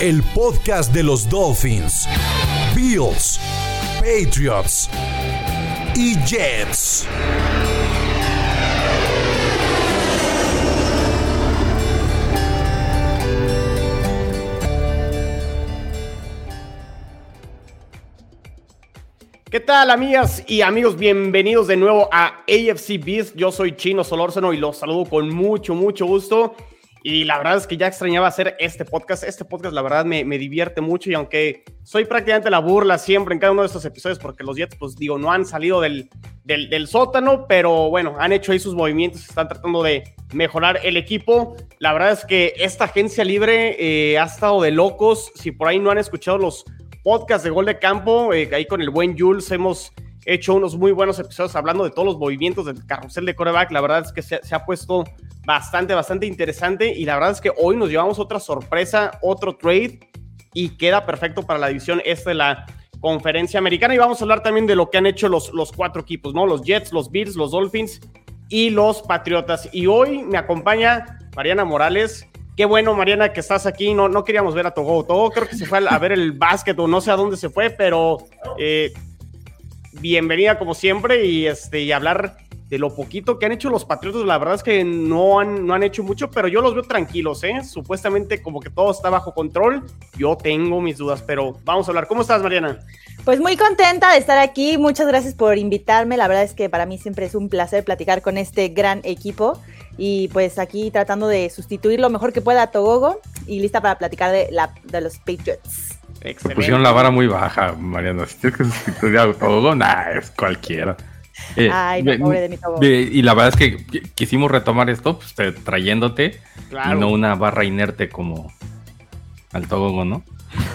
El podcast de los Dolphins, Bills, Patriots y Jets. ¿Qué tal, amigas y amigos? Bienvenidos de nuevo a AFC Beast. Yo soy Chino Solórzano y los saludo con mucho, mucho gusto. Y la verdad es que ya extrañaba hacer este podcast. Este podcast, la verdad, me, me, divierte mucho. Y aunque soy prácticamente la burla siempre en cada uno de estos episodios, porque los Jets, pues digo, no han salido del, del, del sótano, pero bueno, han hecho ahí sus movimientos, están tratando de mejorar el equipo. La verdad es que esta agencia libre eh, ha estado de locos. Si por ahí no han escuchado los podcast de Gol de Campo. Eh, ahí con el buen Jules hemos hecho unos muy buenos episodios hablando de todos los movimientos del carrusel de coreback. La verdad es que se, ha puesto bastante, bastante interesante. Y la verdad es que hoy nos llevamos otra sorpresa, otro trade. Y queda perfecto para la división esta de la conferencia americana. Y vamos a hablar también de lo que han hecho los, los cuatro equipos, ¿no? Los Jets, los Bills, los Dolphins y los Patriotas. Y hoy me acompaña Mariana Morales. Qué bueno, Mariana, que estás aquí. No, no queríamos ver a Togo. Togo creo que se fue a ver el básquet o no sé a dónde se fue, pero eh, bienvenida como siempre y, este, y hablar de lo poquito que han hecho los Patriotas. La verdad es que no han, no han hecho mucho, pero yo los veo tranquilos, ¿eh? Supuestamente como que todo está bajo control. Yo tengo mis dudas, pero vamos a hablar. ¿Cómo estás, Mariana? Pues muy contenta de estar aquí. Muchas gracias por invitarme. La verdad es que para mí siempre es un placer platicar con este gran equipo. Y pues aquí tratando de sustituir lo mejor que pueda a Togogo y lista para platicar de, la, de los Patriots. Excelente. Pusieron la vara muy baja, Mariana. Si tienes que sustituir a nah, es cualquiera. Eh, Ay, no, pobre de mi Togogo. Y la verdad es que quisimos retomar esto pues, trayéndote claro. y no una barra inerte como al Togogo, ¿no?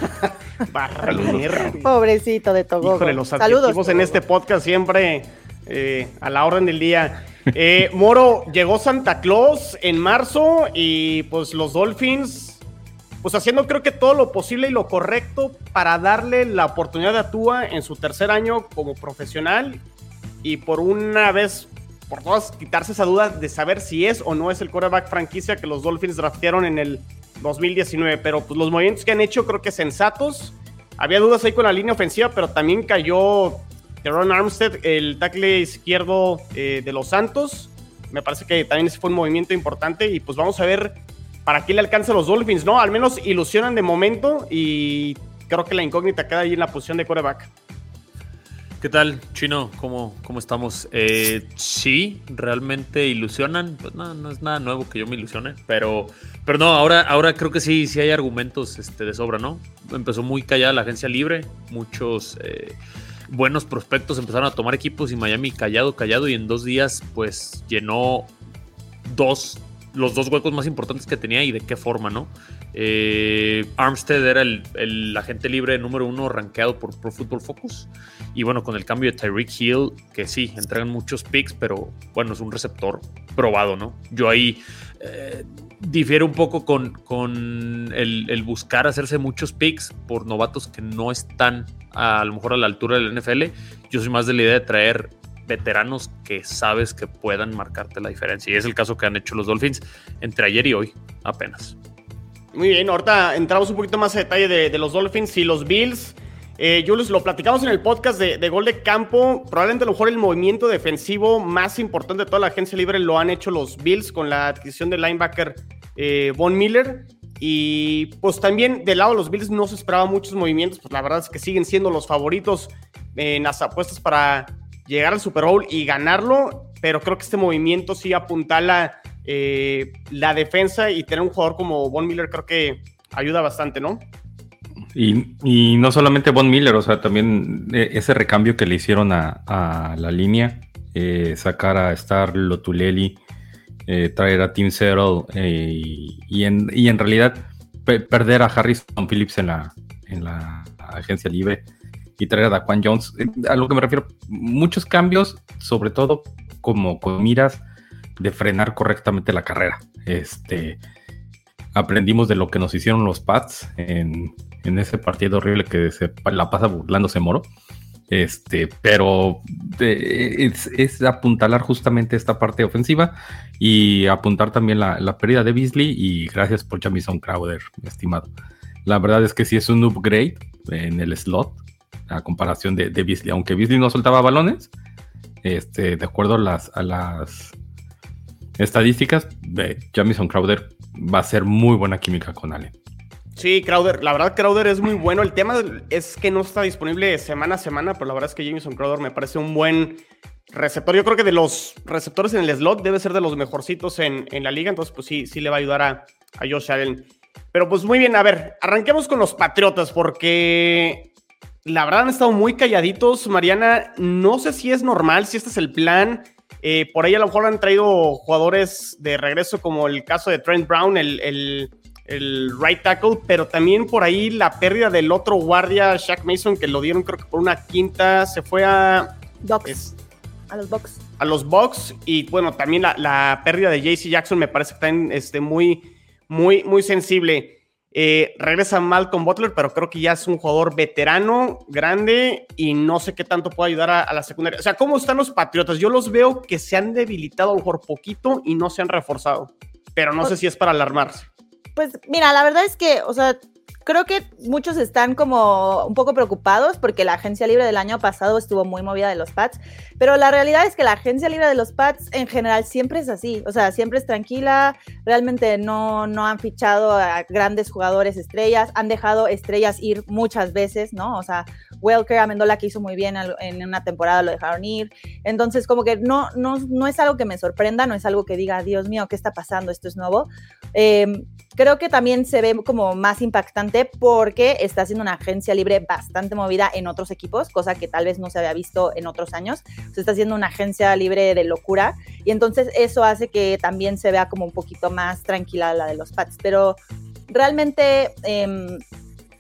barra inerte. Pobrecito de Togogo. Híjole, los Saludos, Togogo. en este podcast siempre eh, a la orden del día. Eh, Moro, llegó Santa Claus en marzo y pues los Dolphins, pues haciendo creo que todo lo posible y lo correcto para darle la oportunidad a Tua en su tercer año como profesional y por una vez, por todas, quitarse esa duda de saber si es o no es el quarterback franquicia que los Dolphins draftearon en el 2019. Pero pues los movimientos que han hecho creo que sensatos. Había dudas ahí con la línea ofensiva, pero también cayó Teron Armstead, el tackle izquierdo eh, de los Santos. Me parece que también ese fue un movimiento importante y pues vamos a ver para qué le alcanza a los Dolphins, ¿no? Al menos ilusionan de momento y creo que la incógnita queda ahí en la posición de coreback. ¿Qué tal, Chino? ¿Cómo, cómo estamos? Eh, sí, realmente ilusionan. Pues no, no es nada nuevo que yo me ilusione, pero, pero no, ahora, ahora creo que sí, sí hay argumentos este, de sobra, ¿no? Empezó muy callada la agencia libre, muchos... Eh, buenos prospectos empezaron a tomar equipos y Miami callado, callado y en dos días pues llenó dos, los dos huecos más importantes que tenía y de qué forma, ¿no? Eh, Armstead era el, el, agente libre número uno rankeado por Pro Football Focus y bueno, con el cambio de Tyreek Hill, que sí, entregan muchos picks, pero bueno, es un receptor probado, ¿no? Yo ahí... Eh, difiere un poco con, con el, el, buscar hacerse muchos picks por novatos que no están a, a, lo mejor a la altura del NFL. Yo soy más de la idea de traer veteranos que sabes que puedan marcarte la diferencia. Y es el caso que han hecho los Dolphins entre ayer y hoy, apenas. Muy bien, ahorita entramos un poquito más a detalle de, los Dolphins y los Bills. Eh, Julius, lo platicamos en el podcast de, de, gol de campo. Probablemente a lo mejor el movimiento defensivo más importante de toda la agencia libre lo han hecho los Bills con la adquisición del linebacker eh, Von Miller. Y pues también del lado de los Bills no se esperaban muchos movimientos. Pues la verdad es que siguen siendo los favoritos en las apuestas para llegar al Super Bowl y ganarlo. Pero creo que este movimiento sí apuntala eh, la defensa y tener un jugador como Von Miller creo que ayuda bastante, ¿no? Y, y, no solamente Von Miller, o sea, también ese recambio que le hicieron a, a la línea, eh, sacar a Star Lotuleli, eh, traer a Tim Settle eh, y, y, en, y, en, realidad pe perder a Harrison Phillips en la, en la agencia libre y traer a Daquan Jones. Eh, a lo que me refiero, muchos cambios, sobre todo como con miras de frenar correctamente la carrera. Este, aprendimos de lo que nos hicieron los Pats en, ese partido horrible que se la pasa burlándose Moro. Este, pero es, apuntalar justamente esta parte ofensiva y apuntar también la, pérdida de Beasley. Y gracias por Jamison Crowder, estimado. La verdad es que sí es un upgrade en el slot a comparación de, de Beasley. Aunque Beasley no soltaba balones, este, de acuerdo a las, estadísticas, Jamison Crowder va a ser muy buena química con Allen. Sí, Crowder, la verdad Crowder es muy bueno. El tema es que no está disponible semana a semana, pero la verdad es que Jamison Crowder me parece un buen receptor. Yo creo que de los receptores en el slot debe ser de los mejorcitos en, la liga, entonces pues sí, sí le va a ayudar a, a Josh Allen. Pero pues muy bien, a ver, arranquemos con los Patriotas porque la verdad han estado muy calladitos. Mariana, no sé si es normal, si este es el plan. Eh, por ahí a lo mejor han traído jugadores de regreso, como el caso de Trent Brown, el, right tackle, pero también por ahí la pérdida del otro guardia, Shaq Mason, que lo dieron creo que por una quinta, se fue a... a los Bucks. A los Bucks. Y bueno, también la, pérdida de JC Jackson me parece que está este, muy, muy, muy sensible. Eh, regresa Malcolm Butler, pero creo que ya es un jugador veterano, grande y no sé qué tanto puede ayudar a, la secundaria. O sea, ¿cómo están los Patriotas? Yo los veo que se han debilitado a lo mejor poquito y no se han reforzado, pero no sé si es para alarmarse. Pues mira, la verdad es que, o sea, creo que muchos están como un poco preocupados porque la agencia libre del año pasado estuvo muy movida de los Pats, pero la realidad es que la agencia libre de los Pats en general siempre es así, o sea, siempre es tranquila, realmente no, no han fichado a grandes jugadores estrellas, han dejado estrellas ir muchas veces, ¿no? O sea, Welker, Amendola que hizo muy bien en una temporada lo dejaron ir, entonces como que no, no, no es algo que me sorprenda, no es algo que diga, Dios mío, ¿qué está pasando? Esto es nuevo. Eh, creo que también se ve como más impactante porque está siendo una agencia libre bastante movida en otros equipos, cosa que tal vez no se había visto en otros años. Se está haciendo una agencia libre de locura y entonces eso hace que también se vea como un poquito más tranquila la de los Pats. Pero realmente em,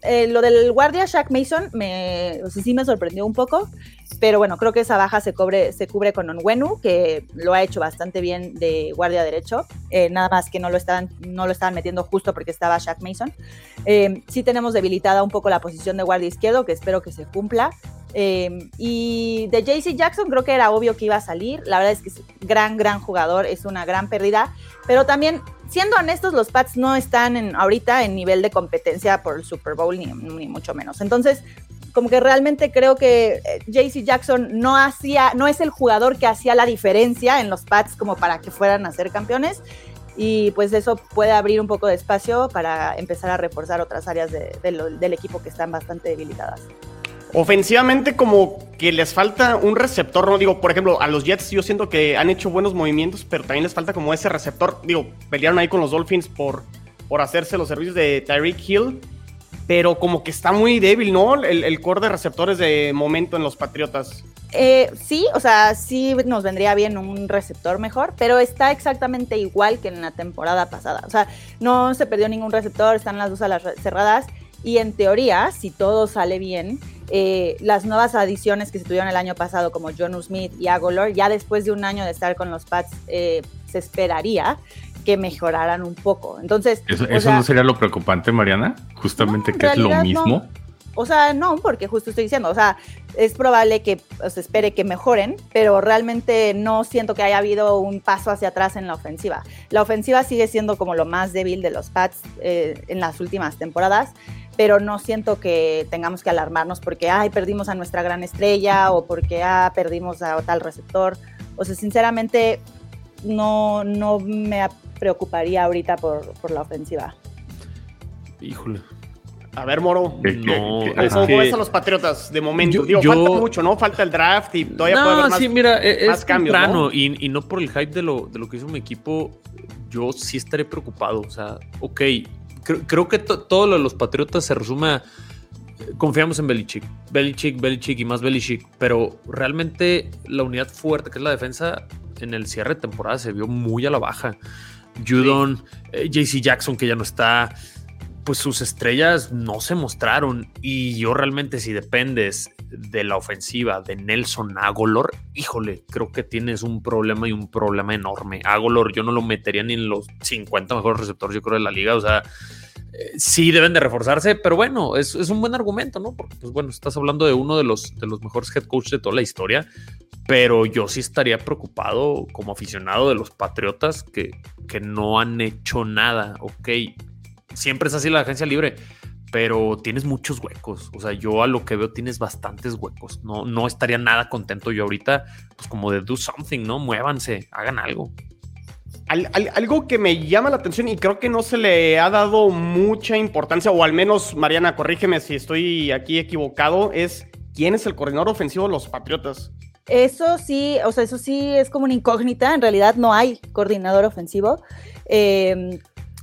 eh, lo del guardia Shaq Mason me, sí me sorprendió un poco. Pero bueno, creo que esa baja se, cubre, se cubre con Onwenu, que lo ha hecho bastante bien de guardia derecho. Eh, nada más que no lo, estaban, no lo estaban metiendo justo porque estaba Shaq Mason. Eh, sí tenemos debilitada un poco la posición de guardia izquierdo, que espero que se cumpla. Eh, y de JC Jackson creo que era obvio que iba a salir. La verdad es que es gran, gran jugador, es una gran pérdida. Pero también, siendo honestos, los Pats no están en, ahorita en nivel de competencia por el Super Bowl, ni, mucho menos. Entonces, como que realmente creo que eh, JC Jackson no hacía, no es el jugador que hacía la diferencia en los Pats como para que fueran a ser campeones. Y pues eso puede abrir un poco de espacio para empezar a reforzar otras áreas del equipo que están bastante debilitadas. Ofensivamente, como que les falta un receptor, ¿no? Digo, por ejemplo, a los Jets yo siento que han hecho buenos movimientos, pero también les falta como ese receptor. Digo, pelearon ahí con los Dolphins por, por hacerse los servicios de Tyreek Hill pero como que está muy débil, ¿no? El, el core de receptores de momento en los Patriotas. Eh, sí, o sea, sí nos vendría bien un receptor mejor, pero está exactamente igual que en la temporada pasada. O sea, no se perdió ningún receptor, están las dos alas cerradas. Y en teoría, si todo sale bien, eh, las nuevas adiciones que se tuvieron el año pasado, como John Smith y Agolor, ya después de un año de estar con los Pats, eh, se esperaría que mejoraran un poco. Entonces. ¿Eso, no sería lo preocupante, Mariana? Justamente que es lo mismo. O sea, no, porque justo estoy diciendo, o sea, es probable que se espere que mejoren, pero realmente no siento que haya habido un paso hacia atrás en la ofensiva. La ofensiva sigue siendo como lo más débil de los Pats eh, en las últimas temporadas, pero no siento que tengamos que alarmarnos porque, ay, perdimos a nuestra gran estrella o porque, ah, perdimos a tal receptor. O sea, sinceramente, no, no me preocuparía ahorita por, la ofensiva. Híjole. A ver, Moro. No, ¿Cómo ves a los Patriotas de momento? Digo, falta mucho, ¿no? Falta el draft y todavía puede haber más, sí, mira, e-, es, cambios, y, y, no por el hype de lo, de lo que hizo mi equipo, yo sí estaré preocupado. O sea, ok, creo, que todo lo de los Patriotas se resume a confiamos en Belichick, Belichick, Belichick y más Belichick, pero realmente la unidad fuerte que es la defensa en el cierre de temporada se vio muy a la baja. Judon, eh, JC Jackson que ya no está, pues sus estrellas no se mostraron. Y yo realmente, si dependes de la ofensiva de Nelson Agolor, híjole, creo que tienes un problema y un problema enorme. Agolor, yo no lo metería ni en los 50 mejores receptores, yo creo, de la liga. O sea, eh, sí deben de reforzarse, pero bueno, es, es, un buen argumento, ¿no? Porque, pues bueno, estás hablando de uno de los, de los mejores head coaches de toda la historia, pero yo sí estaría preocupado como aficionado de los Patriotas que, que no han hecho nada, ok. Siempre es así la agencia libre, pero tienes muchos huecos. O sea, yo a lo que veo tienes bastantes huecos. No, no estaría nada contento yo ahorita, pues como de do something, ¿no? Muévanse, hagan algo algo que me llama la atención y creo que no se le ha dado mucha importancia, o al menos, Mariana, corrígeme si estoy aquí equivocado, es quién es el coordinador ofensivo de los Patriotas. Eso sí, o sea, eso sí es como una incógnita. En realidad no hay coordinador ofensivo. Eh,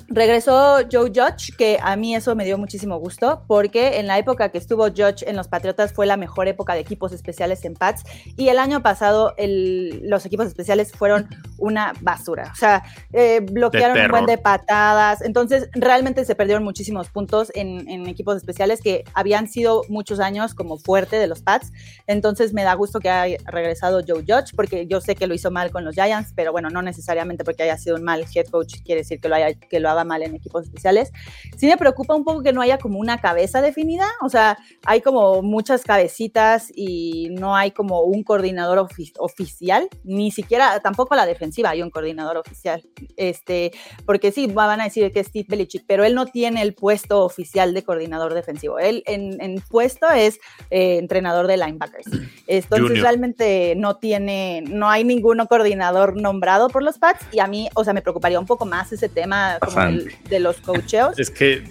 Regresó Joe Judge, que a mí eso me dio muchísimo gusto, porque en la época que estuvo Judge en los Patriotas fue la mejor época de equipos especiales en Pats, y el año pasado los equipos especiales fueron una basura. O sea, eh, bloquearon un buen de patadas, entonces realmente se perdieron muchísimos puntos en, equipos especiales que habían sido muchos años como fuerte de los Pats. Entonces me da gusto que haya regresado Joe Judge, porque yo sé que lo hizo mal con los Giants, pero bueno, no necesariamente porque haya sido un mal head coach quiere decir que lo haya que lo mal en equipos especiales. Sí me preocupa un poco que no haya como una cabeza definida, o sea, hay como muchas cabecitas y no hay como un coordinador oficial, ni siquiera, tampoco la defensiva hay un coordinador oficial, este, porque sí, van a decir que es Steve Belichick, pero él no tiene el puesto oficial de coordinador defensivo, él en, puesto es eh, entrenador de linebackers, entonces realmente no tiene, no hay ningún coordinador nombrado por los Pats y a mí, o sea, me preocuparía un poco más ese tema como de los coacheos. Es que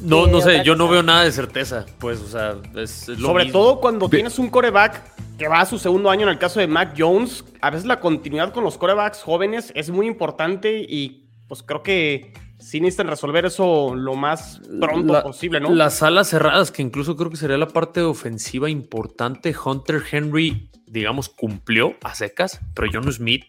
no, no sé, yo no veo nada de certeza, pues, o sea, es, lo Sobre todo cuando tienes un coreback que va a su segundo año en el caso de Mac Jones, a veces la continuidad con los corebacks jóvenes es muy importante y pues creo que sí necesitan resolver eso lo más pronto posible, ¿no? Las alas cerradas, que incluso creo que sería la parte ofensiva importante, Hunter Henry, digamos, cumplió a secas, pero John Smith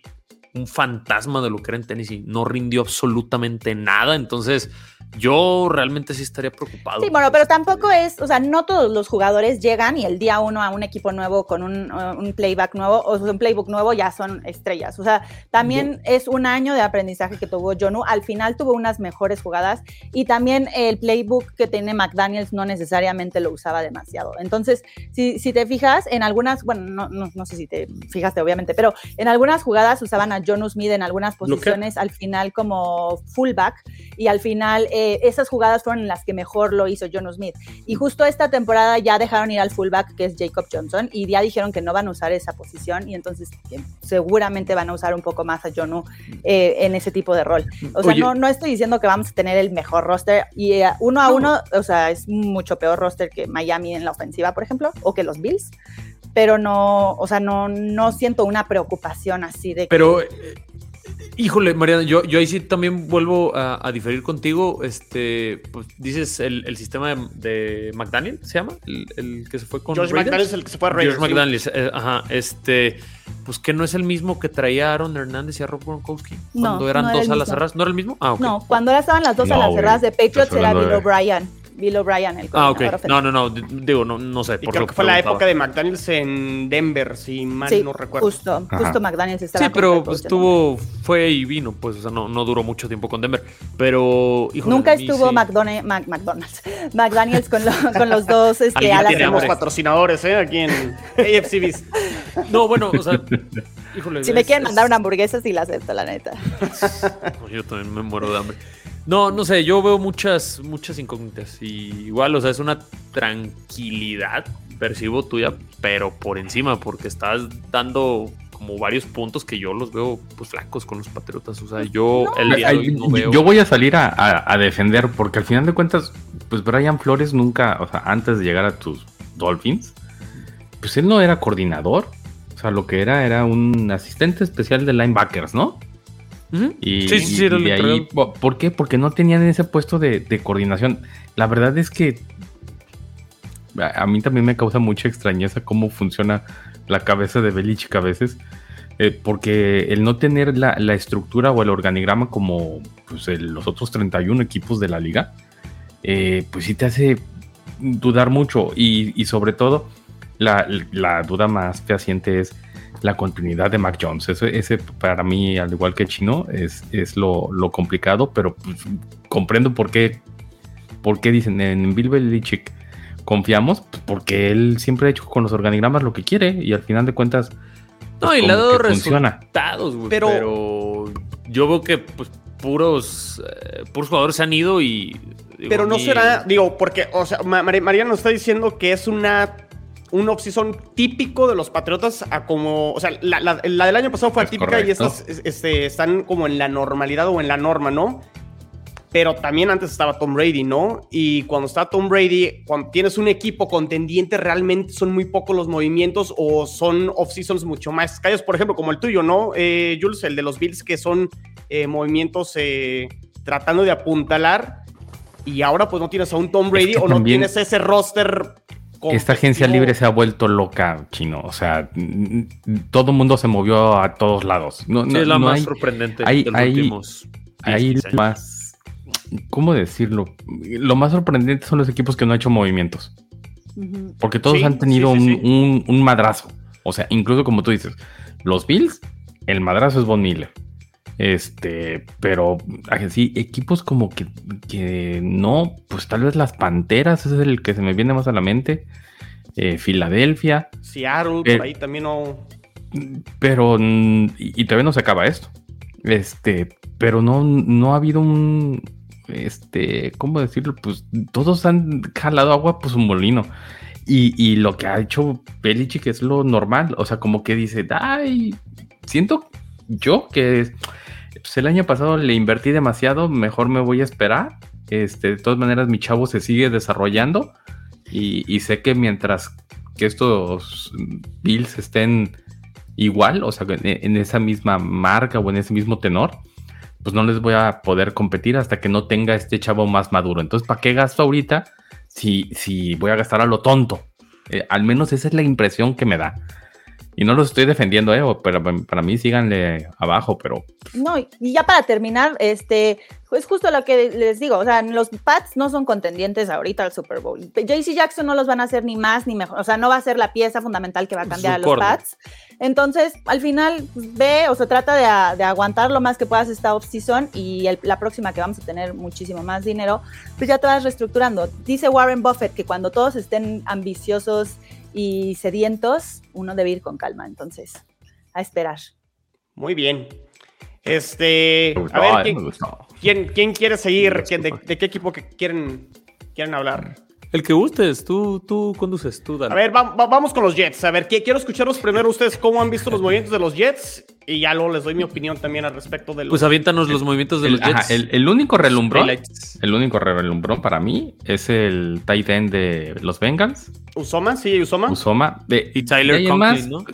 un fantasma de lo que era en Tennessee. No rindió absolutamente nada. Entonces, yo realmente sí estaría preocupado. Sí, bueno, pero tampoco es, o sea, no todos los jugadores llegan y el día uno a un equipo nuevo con un, uh, playback nuevo o un playbook nuevo ya son estrellas. O sea, también es un año de aprendizaje que tuvo Jonu. Al final tuvo unas mejores jugadas y también el playbook que tiene McDaniels no necesariamente lo usaba demasiado. Entonces, si, si te fijas, en algunas, bueno, no, no, no, sé si te fijaste, obviamente, pero en algunas jugadas usaban a Jonu Smith en algunas posiciones al final como fullback y al final eh, esas jugadas fueron las que mejor lo hizo John Smith. Y justo esta temporada ya dejaron ir al fullback, que es Jacob Johnson, y ya dijeron que no van a usar esa posición, y entonces eh, seguramente van a usar un poco más a John eh, en ese tipo de rol. O sea, no, no estoy diciendo que vamos a tener el mejor roster, y uno a uno, o sea, es mucho peor roster que Miami en la ofensiva, por ejemplo, o que los Bills pero no, o sea, no, no siento una preocupación así de Pero Híjole, Mariana, yo, yo ahí sí también vuelvo a, diferir contigo. Este, pues dices el, sistema de, McDaniel, ¿se llama? El, que se fue con. George McDaniel es el que se fue a Raiders. George McDaniel, eh, ajá. Este, pues que no es el mismo que traía Aaron Hernández y a Rob Gronkowski cuando eran dos alas cerradas. ¿No era el mismo? Ah, No, cuando estaban las dos alas cerradas de Patriots era Bill O'Brien. Bill O'Brien, el Ah, ok. No, no, no. Digo, no, no sé. Y creo que, fue la época de McDaniels en Denver, si mal no recuerdo. Justo, justo McDaniels estaba. Sí, pero estuvo, fue y vino, pues, o sea, no, no duró mucho tiempo con Denver. Pero, Nunca estuvo McDonald's, McDonald's, McDaniels con, con los dos este, alas. Tenemos patrocinadores, ¿eh? Aquí en AFCBs. no, bueno, o sea, híjole. Si me quieren mandar una hamburguesa, sí la acepto, la neta. Yo también me muero de hambre. No, no sé, yo veo muchas, muchas incógnitas. Y igual, o sea, es una tranquilidad, percibo tuya, pero por encima, porque estás dando como varios puntos que yo los veo pues flacos con los patriotas. O sea, yo el día de hoy no veo... Yo voy a salir a, defender, porque al final de cuentas, pues Brian Flores nunca, o sea, antes de llegar a tus Dolphins, pues él no era coordinador. O sea, lo que era era un asistente especial de linebackers, ¿no? Y, sí, sí, de ahí, ¿por qué? Porque no tenían ese puesto de, coordinación. La verdad es que a mí también me causa mucha extrañeza cómo funciona la cabeza de Belichick a veces. Eh, porque el no tener la, estructura o el organigrama como pues, los otros 31 equipos de la liga, eh, pues sí te hace dudar mucho y, sobre todo la, duda más fehaciente es la continuidad de Mac Jones. ese para mí, al igual que Chino, es, es lo, complicado, pero pues, comprendo por qué, por qué dicen en Bill Belichick confiamos, pues, porque él siempre ha hecho con los organigramas lo que quiere y al final de cuentas... no, y le ha dado resultados, pero... yo veo que pues, puros, eh, puros jugadores se han ido y pero no será, digo, porque, o sea, María nos está diciendo que es una un off-season típico de los Patriotas a como, o sea, la, del año pasado fue atípica y estas este, están como en la normalidad o en la norma, ¿no? Pero también antes estaba Tom Brady, ¿no? Y cuando está Tom Brady, cuando tienes un equipo contendiente, realmente son muy pocos los movimientos o son off-seasons mucho más callos, por ejemplo, como el tuyo, ¿no? Eh, Jules, el de los Bills, que son eh, movimientos eh, tratando de apuntalar y ahora pues no tienes a un Tom Brady o no tienes ese roster. Esta agencia libre se ha vuelto loca, chino. O sea, todo el mundo se movió a todos lados. No, sí, es la más sorprendente hay, de los últimos. Hay más. ¿Cómo decirlo? Lo más sorprendente son los equipos que no han hecho movimientos. Porque todos han tenido un, un, madrazo. O sea, incluso como tú dices, los Bills, el madrazo es Von Miller. Este, pero así, equipos como que, que no, pues tal vez las Panteras, ese es el que se me viene más a la mente. Eh, Filadelfia. Seattle, por ahí también no. Pero, y, todavía no se acaba esto. Este, pero no, no ha habido un, este, ¿cómo decirlo? Pues todos han jalado agua pues un molino. Y, y lo que ha hecho Belichick es lo normal. O sea, como que dice, ay, siento yo que pues el año pasado le invertí demasiado, mejor me voy a esperar. Este, de todas maneras, mi chavo se sigue desarrollando y, sé que mientras que estos Bills estén igual, o sea, en, esa misma marca o en ese mismo tenor, pues no les voy a poder competir hasta que no tenga este chavo más maduro. Entonces, ¿para qué gasto ahorita si, si voy a gastar a lo tonto? Eh, al menos esa es la impresión que me da. Y no los estoy defendiendo, ¿eh? Pero para mí síganle abajo, pero... No, y ya para terminar, este, es justo lo que les digo, o sea, los Pats no son contendientes ahorita al Super Bowl. JC Jackson no los van a hacer ni más ni mejor, o sea, no va a ser la pieza fundamental que va a cambiar a los Pats. Entonces, al final, pues, ve o se trata de, aguantar lo más que puedas esta off-season y la próxima que vamos a tener muchísimo más dinero, pues ya te vas reestructurando. Dice Warren Buffett que cuando todos estén ambiciosos y sedientos, uno debe ir con calma. Entonces, a esperar. Muy bien. Este, a ver, ¿quién, ¿quién, quiere seguir? de, qué equipo que quieren, quieren hablar? El que gustes, tú, tú conduces, tú dale. A ver, vamos con los Jets. A ver, quiero escucharlos primero ustedes cómo han visto los movimientos de los Jets y ya luego les doy mi opinión también al respecto de los... Pues aviéntanos los movimientos de los Jets. el, único relumbrón, el único relumbrón para mí es el tight end de los Bengals. Usoma, sí, Usoma. Usoma. y Tyler Conklin, ¿no?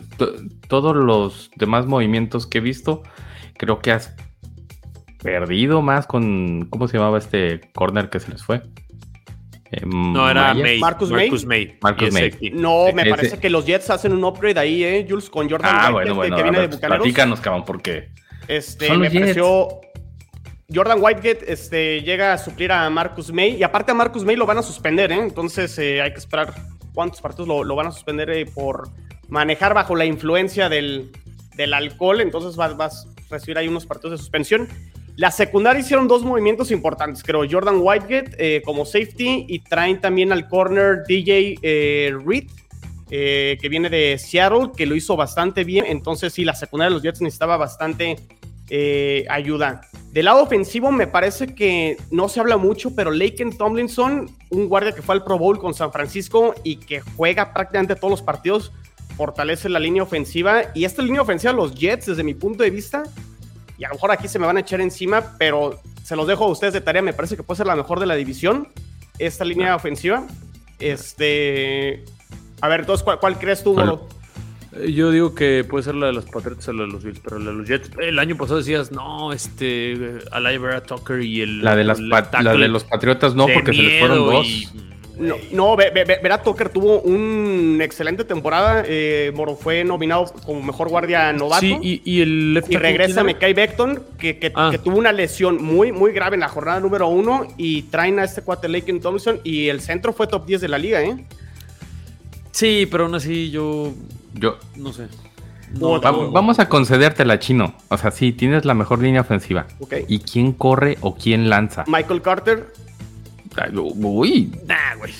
Todos los demás movimientos que he visto, creo que has perdido más con... ¿Cómo se llamaba este corner que se les fue? No, era Marcus, May. Marcus May. No, me parece que los Jets hacen un upgrade ahí, ¿eh, Jules? Con Jordan ah, Whitehead, que viene de Bucaneros. Platícanos, cabrón, ¿por qué? Este, me pareció... Jordan Whitehead este, llega a suplir a Marcus May y aparte a Marcus May lo van a suspender, ¿eh? entonces eh, hay que esperar cuántos partidos lo, van a suspender eh, por manejar bajo la influencia del, del alcohol, entonces vas, vas, a recibir ahí unos partidos de suspensión. La secundaria hicieron dos movimientos importantes, creo. Jordan Whitegate eh, como safety y traen también al corner DJ eh, Reed, eh, que viene de Seattle, que lo hizo bastante bien. Entonces, sí, la secundaria de los Jets necesitaba bastante ayuda. Del lado ofensivo, me parece que no se habla mucho, pero Laken Tomlinson, un guardia que fue al Pro Bowl con San Francisco y que juega prácticamente todos los partidos, fortalece la línea ofensiva. Y esta línea ofensiva, los Jets, desde mi punto de vista, y a lo mejor aquí se me van a echar encima, pero se los dejo a ustedes de tarea. Me parece que puede ser la mejor de la división, esta línea ofensiva. Este. A ver, entonces, ¿cuál, crees tú, Moro? Eh, yo digo que puede ser la de los Patriots o la de los Bills, pero la de los Jets. El año pasado decías, no, este. Alivera Tucker y el. La de, las la de los Patriotas no, porque se les fueron dos. No, no ve, ve, Vera Tucker tuvo una excelente temporada. Eh, Moro fue nominado como mejor guardia novato. Sí, y, y el left Y regresa. Mekai Beckton, que, que, Ah. que tuvo una lesión muy, muy grave en la jornada número uno. Y traen a este cuate Thompson. Y el centro fue top 10 de la liga, ¿eh? Sí, pero aún así yo Yo, no sé. No, va- o- vamos a concedértela, chino. O sea, sí, tienes la mejor línea ofensiva. Ok. ¿Y quién corre o quién lanza? Michael Carter. Uy, Nah, güey.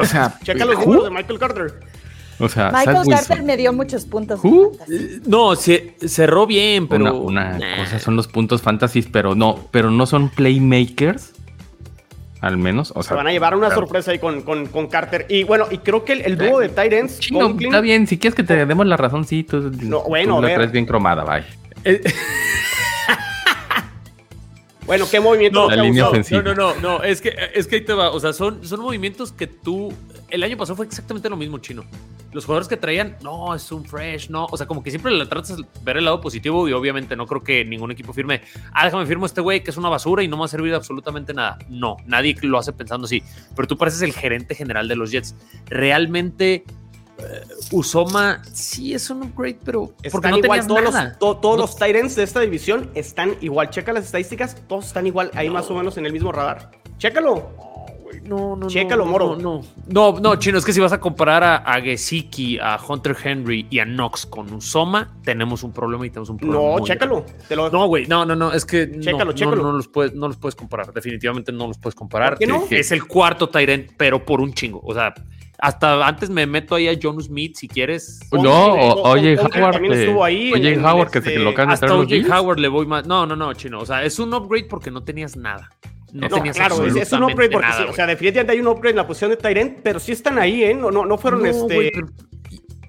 o sea, Checa los números de Michael Carter. O sea, Michael Carter Wilson. me dio muchos puntos. Fantasy. No, se, cerró bien, pero. Una, una Nah. cosa son los puntos fantasies, pero no, pero no son playmakers. Al menos, o Se sea. van a llevar una claro. sorpresa ahí con, con, con Carter. Y bueno, y creo que el, el dúo de Tyrants. Chino, está bien, si quieres que te demos la razón, sí, tú, No, bueno, tú la traes bien cromada, bye. Eh, Bueno, ¿qué movimiento No, te La ha línea gustado? ofensiva. No, no, no, no, es que, es que ahí te va. O sea, son, son movimientos que tú. El año pasado fue exactamente lo mismo, chino. Los jugadores que traían, no, es un fresh, no. O sea, como que siempre le tratas de ver el lado positivo y obviamente no creo que ningún equipo firme, ah, déjame firmo a este güey que es una basura y no me va a servir de absolutamente nada. No, nadie lo hace pensando así. Pero tú pareces el gerente general de los Jets. Realmente. Eh, Usoma sí es un upgrade, pero porque Están no igual, todos, nada. los, to- todos No- los Tyrants de esta división están igual. Checa las estadísticas, todos están igual, ahí más o menos en el mismo radar. Chécalo. No, no, Chécalo, no, Moro. No, no, no, no, chino, es que si vas a comparar a, a Gesicki, a Hunter Henry y a Knox con Usoma, tenemos un problema y tenemos un problema. No, chécalo. Te lo. No, güey, no, no, no, es que no, Chécalo, no, chécalo. No, los puedes, no los puedes comparar, definitivamente no los puedes comparar. ¿Por qué no? Es el cuarto Tyrant, pero por un chingo. O sea, hasta antes me meto ahí a John Smith si quieres. No, Oye, oye, Oye, Howard. también estuvo ahí Oye, en- Howard, que este- se que lo de Hasta Bills. Howard le voy más. No, no, no, chino. O sea, es un upgrade porque no tenías nada. No, No, tenías claro, es, es un upgrade porque nada, sí, o sea, definitivamente hay un upgrade en la posición de Tyrant, pero sí están ahí, ¿eh? No, no, no fueron No, este. pero-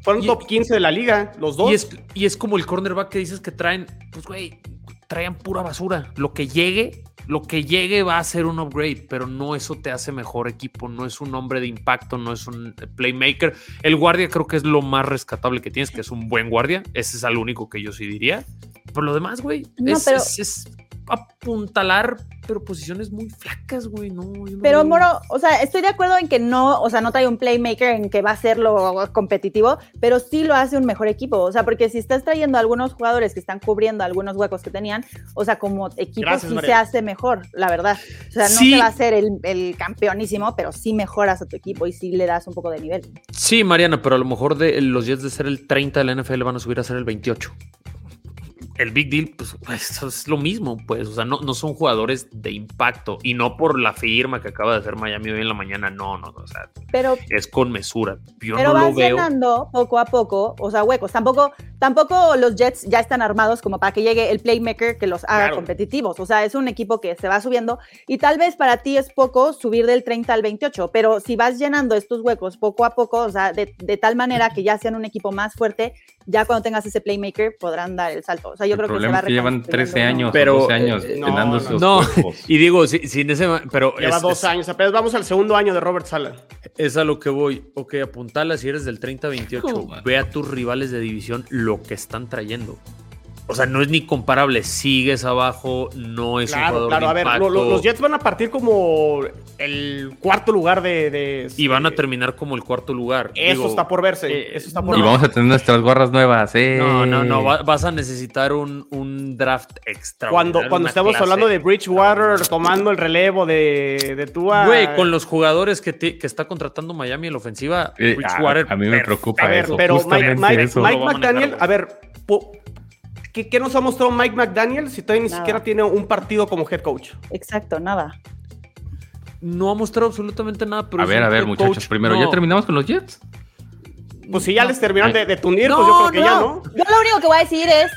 fueron y- top 15 de la liga, los dos. Y es, y es como el cornerback que dices que traen, pues güey, traían pura basura. Lo que llegue, lo que llegue va a ser un upgrade, pero no eso te hace mejor equipo, no es un hombre de impacto, no es un playmaker. El guardia creo que es lo más rescatable que tienes, que es un buen guardia. Ese es el único que yo sí diría. Pero lo demás, güey, No, es, pero- es- es apuntalar, pero posiciones muy flacas, güey. No, no Pero Moro, o sea, estoy de acuerdo en que no, o sea, no trae un playmaker en que va a ser lo competitivo, pero sí lo hace un mejor equipo. O sea, porque si estás trayendo a algunos jugadores que están cubriendo algunos huecos que tenían, o sea, como equipo Gracias, sí María. se hace mejor, la verdad. O sea, no Sí. se va a ser el, el campeonísimo, pero sí mejoras a tu equipo y sí le das un poco de nivel. Sí, Mariana, pero a lo mejor de los Jets de ser el 30 de la NFL van a subir a ser el 28. El Big Deal, pues eso es lo mismo, pues, o sea, no, no son jugadores de impacto y no por la firma que acaba de hacer Miami hoy en la mañana, no, no, o sea, Pero es con mesura. Yo Pero no lo vas veo. llenando poco a poco, o sea, huecos. Tampoco, tampoco los Jets ya están armados como para que llegue el playmaker que los haga Claro. competitivos. O sea, es un equipo que se va subiendo y tal vez para ti es poco subir del 30 al 28, pero si vas llenando estos huecos poco a poco, o sea, de, de tal manera que ya sean un equipo más fuerte, ya cuando tengas ese playmaker podrán dar el salto. O sea, yo el creo que se problema va es que llevan reconstruyendo 13 uno. años, Pero, pero, 12 años eh, no, llenando no, y digo, si- sin ese, pero Lleva es, dos es- años, apenas vamos al segundo año de Robert Sala. es a lo que voy. Ok, apuntala si eres del 30-28. Joder. Ve a tus rivales de división lo que están trayendo. O sea, no es ni comparable. Sigues abajo, no es un Claro, jugador claro. de A ver, impacto. lo- lo- los Jets van a partir como el cuarto lugar de. de- Y van a terminar como el cuarto lugar. Eso Digo, está por verse. eh, eso está por Y vamos a tener nuestras gorras nuevas, eh. No, no, no. va- vas a necesitar un, un draft extra. Cuando, cuando estamos hablando de Bridgewater tomando el relevo de, de Tua. Güey, con los jugadores que, te- que está contratando Miami en la ofensiva, Eh, Bridgewater. a, a mí me preocupa A ver, eso. pero Mike, justamente Mike- eso. Mike Lo va a McDaniel, a ver, ¿qué, qué nos ha mostrado Mike McDaniel si todavía ni Nada. siquiera tiene un partido como head coach? Exacto, nada. No ha mostrado absolutamente nada. Pero a ver, a ver, muchachos, coach. primero, No. ¿ya terminamos con los Jets? Pues si ya les terminaron de, de tundir, No, pues yo creo que ya, No, ¿no? yo lo único que voy a decir es,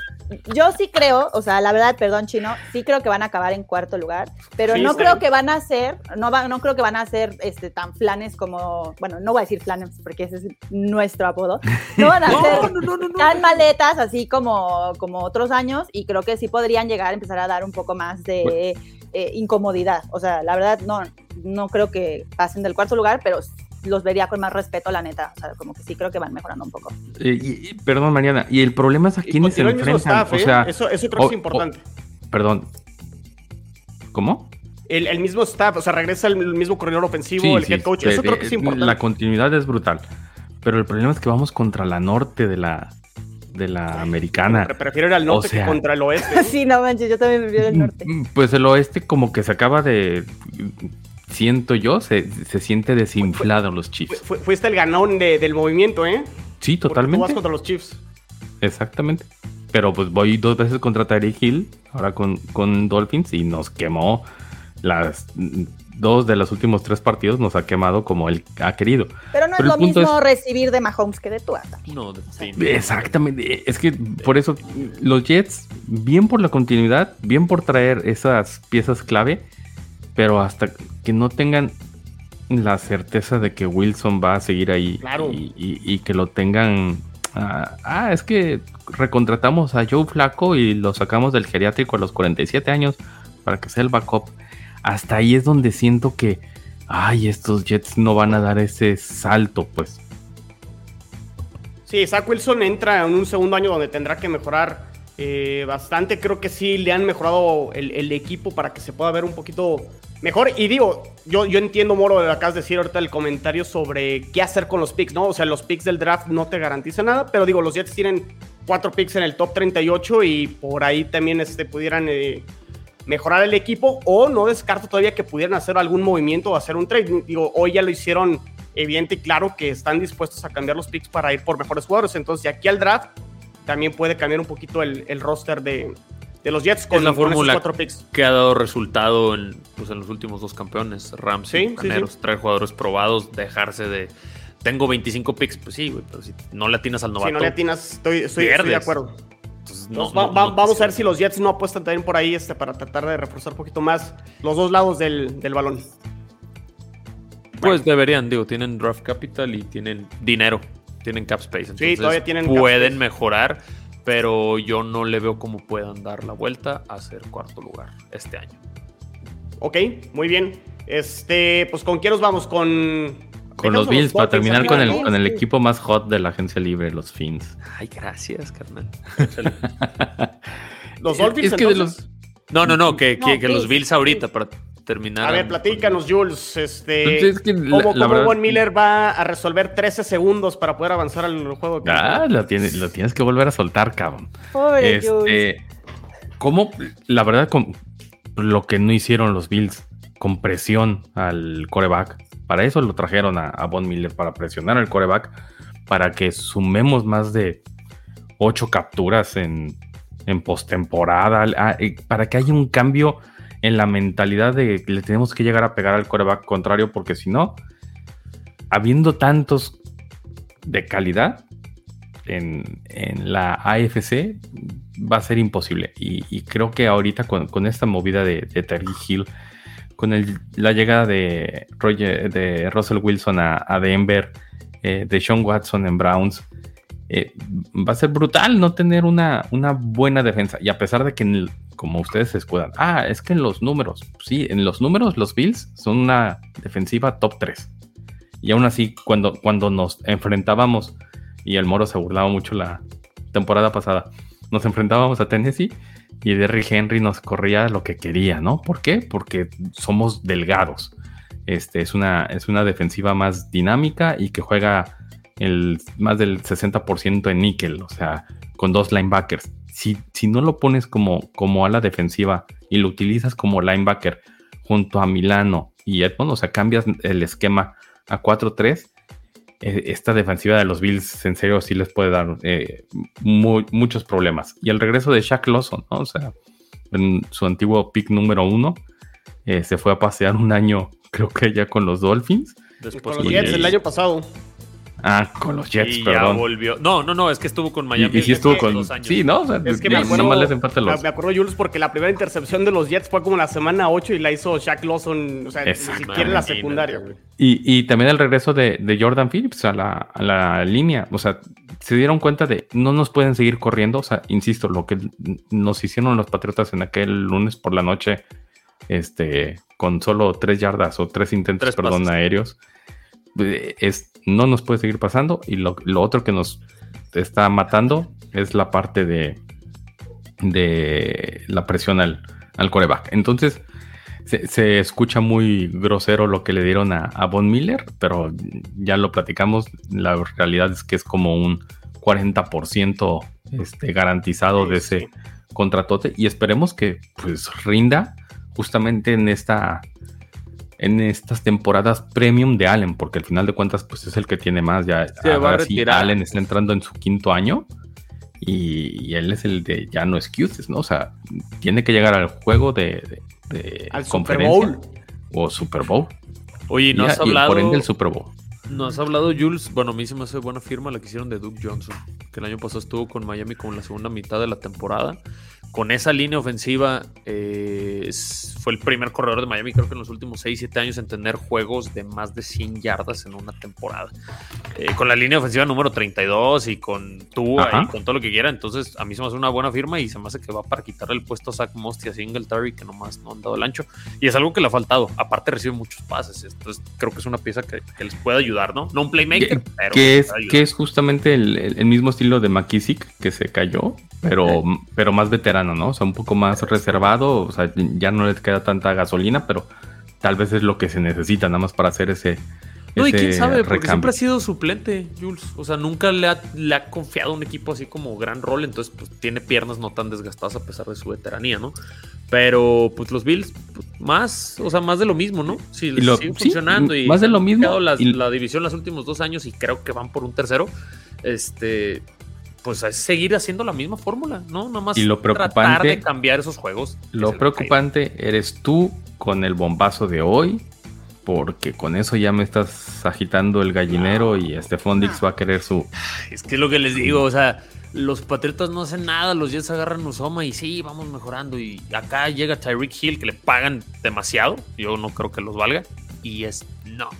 yo sí creo, o sea, la verdad, perdón, chino, sí creo que van a acabar en cuarto lugar, pero Sí, no creo que van a ser, no, va, no creo que van a ser este, tan flanes como, bueno, no voy a decir flanes porque ese es nuestro apodo, no van a No, ser no, no, tan maletas así como, como otros años y creo que sí podrían llegar a empezar a dar un poco más de eh, incomodidad, o sea, la verdad, no, no creo que pasen del cuarto lugar, pero los vería con más respeto, la neta, o sea, como que sí creo que van mejorando un poco. Eh, y- perdón, Mariana. Y el problema es a quiénes se enfrentan. staff, o ¿eh? sea, eso, eso creo que es importante. perdón. ¿Cómo? el, el mismo staff, o sea, regresa el, mismo corredor ofensivo, el head coach. Eso creo que es importante. La continuidad es brutal. Pero el problema es que vamos contra la norte de la, de la americana. Prefiero ir al norte que contra el oeste. sí, no manches, yo también prefiero el norte. Pues el oeste como que se acaba de siento yo, se, se siente desinflado los Chiefs. fuiste el ganón del movimiento, ¿eh? Sí, totalmente. Tú vas contra los Chiefs. Exactamente. Pero pues voy dos veces contra Tyreek Hill, ahora con, con Dolphins, y nos quemó las dos de los últimos tres partidos nos ha quemado como él ha querido. Pero no es lo mismo recibir de Mahomes que de Tua. No, exactamente. Es que por eso los Jets, bien por la continuidad, bien por traer esas piezas clave, pero hasta que no tengan la certeza de que Wilson va a seguir ahí y, que lo tengan. ah, ah es que recontratamos a Joe Flaco y lo sacamos del geriátrico a los 47 años para que sea el backup hasta ahí es donde siento que, ay, estos Jets no van a dar ese salto, pues. Sí, Zach Wilson entra en un segundo año donde tendrá que mejorar eh, bastante. Creo que sí le han mejorado el, equipo para que se pueda ver un poquito mejor. Y digo, yo, yo entiendo, Moro, lo que acabas de decir ahorita el comentario sobre qué hacer con los picks, ¿no? O sea, los picks del draft no te garantizan nada, pero digo, los Jets tienen cuatro picks en el top 38 y por ahí también este, pudieran eh, mejorar el equipo o no descarto todavía que pudieran hacer algún movimiento o hacer un trade. Digo, hoy ya lo hicieron evidente y claro que están dispuestos a cambiar los picks para ir por mejores jugadores. Entonces, de aquí al draft también puede cambiar un poquito el, roster de, los Jets con, la fórmula cuatro picks. Que ha dado resultado en, pues, en los últimos dos campeones, Rams y Caneros, tres jugadores probados, dejarse de. Tengo 25 picks, pues sí, güey, pero si no le atinas al novato. Si no le atinas, estoy, estoy de acuerdo vamos a ver si los Jets no apuestan también por ahí este, para tratar de reforzar un poquito más los dos lados del, balón. Pues deberían, digo, tienen draft capital y tienen dinero, tienen cap space. sí, todavía tienen Pueden mejorar, pero yo no le veo cómo puedan dar la vuelta a ser cuarto lugar este año. Ok, muy bien. Este, pues con quién nos vamos con con los Bills, para terminar con el, con el equipo más hot de la agencia libre, los Fins. Ay, gracias, carnal. los Dolphins. Es que de los... No, no, no, que, que, los Bills ahorita para terminar. A ver, platícanos, Jules. Este, ¿Cómo, Von Miller va a resolver 13 segundos para poder avanzar al juego? Ah, lo tienes, lo tienes que volver a soltar, cabrón. Pobre este, Jules. ¿Cómo? La verdad, con lo que no hicieron los Bills con presión al coreback para eso lo trajeron a, Von Miller, para presionar al coreback, para que sumemos más de ocho capturas en, en postemporada, ah, para que haya un cambio en la mentalidad de que le tenemos que llegar a pegar al coreback contrario, porque si no, habiendo tantos de calidad en, la AFC, va a ser imposible. Y, creo que ahorita con, esta movida de, Terry Hill, con la llegada de, Roger, de Russell Wilson a, Denver, eh, de Sean Watson en Browns, eh, va a ser brutal no tener una, una, buena defensa. Y a pesar de que, como ustedes se escudan, ah, es que en los números, sí, en los números los Bills son una defensiva top 3. Y aún así, cuando, cuando nos enfrentábamos, y el Moro se burlaba mucho la temporada pasada, nos enfrentábamos a Tennessee y Derrick Henry nos corría lo que quería, ¿no? ¿Por qué? Porque somos delgados. Este, es, una, es una defensiva más dinámica y que juega el, más del 60% en níquel, o sea, con dos linebackers. Si, si no lo pones como, como a la defensiva y lo utilizas como linebacker junto a Milano y Edmond, o sea, cambias el esquema a 4-3, eh, esta defensiva de los Bills en serio sí les puede dar eh, muchos problemas. Y el regreso de Shaq Lawson, ¿no? O sea, en su antiguo pick número uno, eh, se fue a pasear un año, creo que ya con los Dolphins. Después con los Jets el año pasado. Ah, con los Jets, perdón. volvió. No, no, no, es que estuvo con Miami. Y, sí estuvo con. Sí, ¿no? O sea, es que me acuerdo, los... me acuerdo, Jules, porque la primera intercepción de los Jets fue como la semana 8 y la hizo Shaq Lawson, o sea, ni siquiera en la secundaria, güey. Y, y, también el regreso de, de Jordan Phillips a la, a la, línea. O sea, se dieron cuenta de no nos pueden seguir corriendo. O sea, insisto, lo que nos hicieron los Patriotas en aquel lunes por la noche, este, con solo tres yardas o tres intentos, perdón, aéreos es, no nos puede seguir pasando. Y lo, otro que nos está matando es la parte de, de la presión al, al coreback. Entonces, se, escucha muy grosero lo que le dieron a, Von Miller, pero ya lo platicamos. La realidad es que es como un 40% este, garantizado de ese contratote y esperemos que pues rinda justamente en esta en estas temporadas premium de Allen, porque al final de cuentas pues es el que tiene más ya. ahora sí, Allen está entrando en su quinto año y, él es el de ya no excuses, ¿no? O sea, tiene que llegar al juego de, de, al Super Bowl o Super Bowl. Oye, no has hablado. por ende el Super Bowl. No has hablado, Jules. Bueno, a mí se me hace buena firma la que hicieron de Duke Johnson, que el año pasado estuvo con Miami con la segunda mitad de la temporada con esa línea ofensiva eh, fue el primer corredor de Miami, creo que en los últimos 6, 7 años en tener juegos de más de 100 yardas en una temporada. Eh, con la línea ofensiva número 32 y con Tua y con todo lo que quiera, entonces a mí se me hace una buena firma y se me hace que va para quitarle el puesto a Zach Moss y a Singletary que nomás no han dado el ancho. Y es algo que le ha faltado. Aparte recibe muchos pases, entonces creo que es una pieza que, les puede ayudar, ¿no? No un playmaker, pero... Que es, que es justamente el, el, mismo estilo de McKissick que se cayó, pero, pero más veterano, ¿no? O sea, un poco más reservado, o sea, ya no les queda tanta gasolina, pero tal vez es lo que se necesita nada más para hacer ese. No, y quién sabe, porque siempre ha sido suplente, Jules. O sea, nunca le ha, le ha confiado un equipo así como gran rol, entonces pues tiene piernas no tan desgastadas a pesar de su veteranía, ¿no? Pero pues los Bills, pues, más, o sea, más de lo mismo, ¿no? Si lo, siguen funcionando y más de lo mismo. La, la división los últimos dos años y creo que van por un tercero. Este, pues es seguir haciendo la misma fórmula, ¿no? Nomás y lo preocupante, tratar de cambiar esos juegos. Lo preocupante eres tú con el bombazo de hoy, porque con eso ya me estás agitando el gallinero y este Fondix va a querer su. Es que es lo que les digo, o sea, los Patriotas no hacen nada, los Jets agarran Usoma y sí, vamos mejorando. Y acá llega Tyreek Hill que le pagan demasiado, yo no creo que los valga, y es no.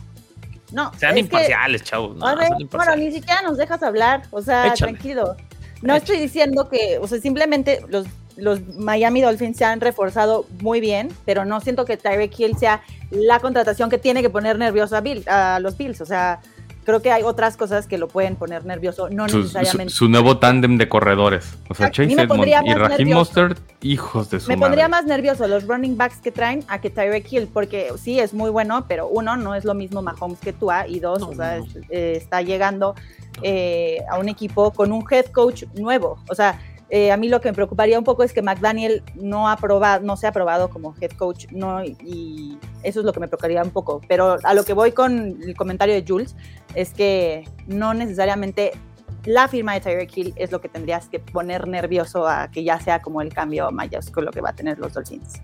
No. Sean imparciales, chavos. bueno, ni siquiera nos dejas hablar. O sea, tranquilo. No estoy diciendo que, o sea, simplemente los, los Miami Dolphins se han reforzado muy bien, pero no siento que Tyreek Hill sea la contratación que tiene que poner nervioso a, Bill, a los Bills. O sea, creo que hay otras cosas que lo pueden poner nervioso, no necesariamente. Su, nuevo tándem de corredores. O sea, Chase Edmonds y Raheem Mostert, hijos de su Me pondría más nervioso los running backs que traen a que Tyreek Hill, porque sí, es muy bueno, pero uno, no es lo mismo Mahomes que Tua, y dos, o sea, eh, está llegando eh, a un equipo con un head coach nuevo. O sea, eh, a mí lo que me preocuparía un poco es que McDaniel no ha probado, no se ha probado como head coach, no, y eso es lo que me preocuparía un poco. Pero a lo que voy con el comentario de Jules es que no necesariamente la firma de Tyreek Hill es lo que tendrías que poner nervioso a que ya sea como el cambio mayúsculo que va a tener los Dolphins.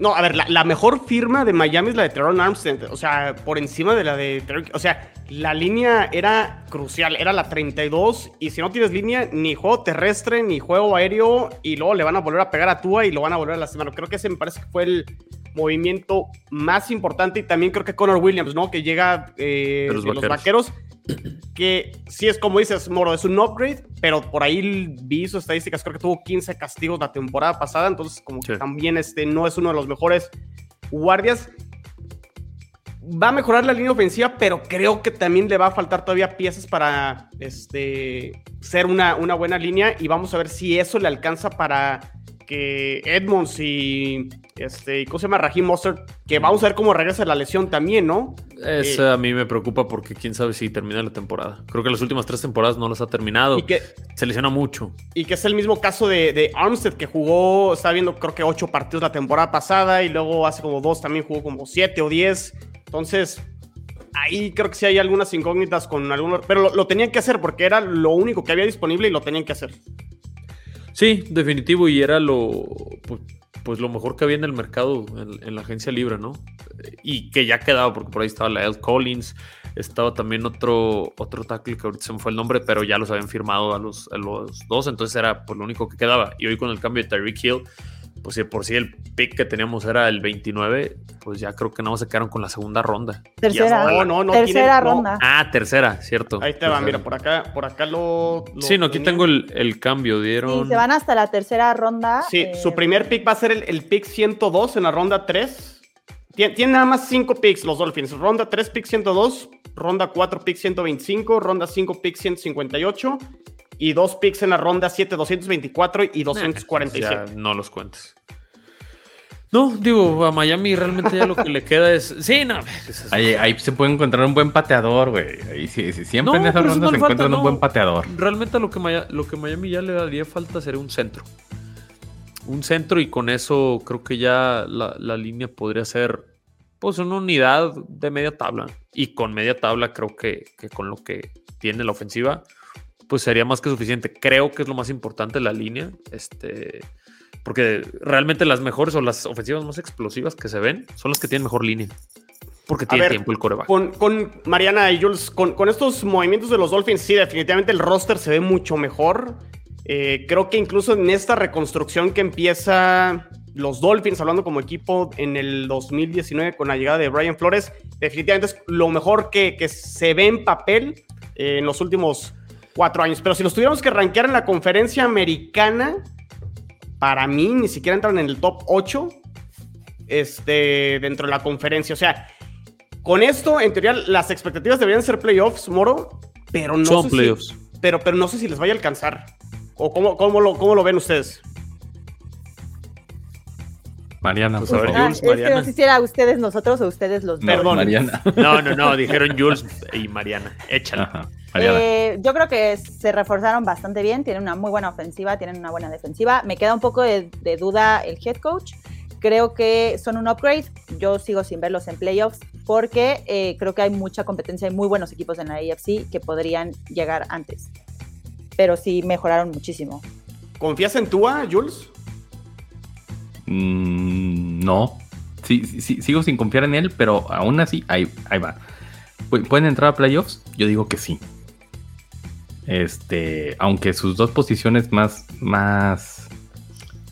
No, a ver, la, mejor firma de Miami es la de Teron Armstead. O sea, por encima de la de O sea, la línea era crucial. Era la 32. Y si no tienes línea, ni juego terrestre, ni juego aéreo. Y luego le van a volver a pegar a Tua y lo van a volver a lastimar. Creo que ese me parece que fue el movimiento más importante. Y también creo que Connor Williams, ¿no? Que llega eh, de los, vaqueros que sí es como dices, Moro, es un upgrade, pero por ahí vi sus estadísticas, creo que tuvo 15 castigos la temporada pasada, entonces como que también este, no es uno de los mejores guardias. Va a mejorar la línea ofensiva, pero creo que también le va a faltar todavía piezas para este, ser una, una buena línea y vamos a ver si eso le alcanza para que Edmonds y este, ¿cómo se llama? Raheem Mostert, que vamos a ver cómo regresa la lesión también, ¿no? Eso eh, a mí me preocupa porque quién sabe si termina la temporada. Creo que las últimas tres temporadas no las ha terminado. Y que se lesiona mucho. Y que es el mismo caso de, de Armstead, que jugó, estaba viendo creo que ocho partidos la temporada pasada y luego hace como dos también jugó como siete o diez. Entonces, ahí creo que sí hay algunas incógnitas con algunos, pero lo, lo tenían que hacer porque era lo único que había disponible y lo tenían que hacer. Sí, definitivo, y era lo, pues, pues, lo mejor que había en el mercado, en, la agencia libre, ¿no? Y que ya quedaba, porque por ahí estaba la L. Collins, estaba también otro, otro tackle que ahorita se me fue el nombre, pero ya los habían firmado a los, a los dos, entonces era pues, lo único que quedaba. Y hoy con el cambio de Tyreek Hill, pues si por si el pick que teníamos era el 29, pues ya creo que no se quedaron con la segunda ronda. Tercera, no, no, no tercera ronda. Ah, tercera, cierto. Ahí te va, mira, por acá, por acá lo. sí, no, aquí tengo el, cambio, dieron. Sí, se van hasta la tercera ronda. Sí, su eh, primer pick va a ser el, pick 102 en la ronda 3. Tiene, nada más 5 picks los Dolphins. Ronda 3, pick 102. Ronda 4, pick 125. Ronda 5, pick 158 y dos picks en la ronda 7, 224 y 247. no los cuentes. No, digo, a Miami realmente ya lo que le queda es. Sí, no. Ahí, ahí se puede encontrar un buen pateador, güey. Ahí sí, sí, siempre No, en no le se falta, encuentran no. un buen pateador. Realmente a lo que, Maya- lo que Miami ya le daría falta sería un centro. Un centro y con eso creo que ya la, la línea podría ser pues una unidad de media tabla. Y con media tabla creo que, que con lo que tiene la ofensiva pues sería más que suficiente. Creo que es lo más importante la línea. Este, porque realmente las mejores o las ofensivas más explosivas que se ven son las que tienen mejor línea. Porque tiene ver, tiempo el coreback. Con, con Mariana y Jules, con, con estos movimientos de los Dolphins, sí, definitivamente el roster se ve mucho mejor. Eh, creo que incluso en esta reconstrucción que empieza los Dolphins, hablando como equipo en el 2019 con la llegada de Brian Flores, definitivamente es lo mejor que, que se ve en papel eh, en los últimos cuatro años. Pero si los tuviéramos que rankear en la conferencia americana, para mí ni siquiera entran en el top 8 este, dentro de la conferencia. O sea, con esto, en teoría, las expectativas deberían ser playoffs, Moro, pero no Son sé si- playoffs. pero, pero no sé si les vaya a alcanzar. ¿O cómo, cómo, lo, cómo lo ven ustedes? Mariana, Pues por a ver, favor. Ah, Jules, es que Mariana. no sé si era ustedes nosotros o ustedes los dos. Perdón. Mariana. No, no, no, dijeron Jules y Mariana. Ajá, Mariana. Eh, yo creo que se reforzaron bastante bien, tienen una muy buena ofensiva, tienen una buena defensiva. Me queda un poco de, de duda el head coach. Creo que son un upgrade. Yo sigo sin verlos en playoffs porque eh, creo que hay mucha competencia y muy buenos equipos en la AFC que podrían llegar antes. Pero sí mejoraron muchísimo. ¿Confías en Tua, Jules? Mm, no. Sigo sin confiar en él, pero aún así, ahí, ahí va. ¿Pu- ¿Pueden entrar a playoffs? Yo digo que sí. Este, aunque sus dos posiciones más, más,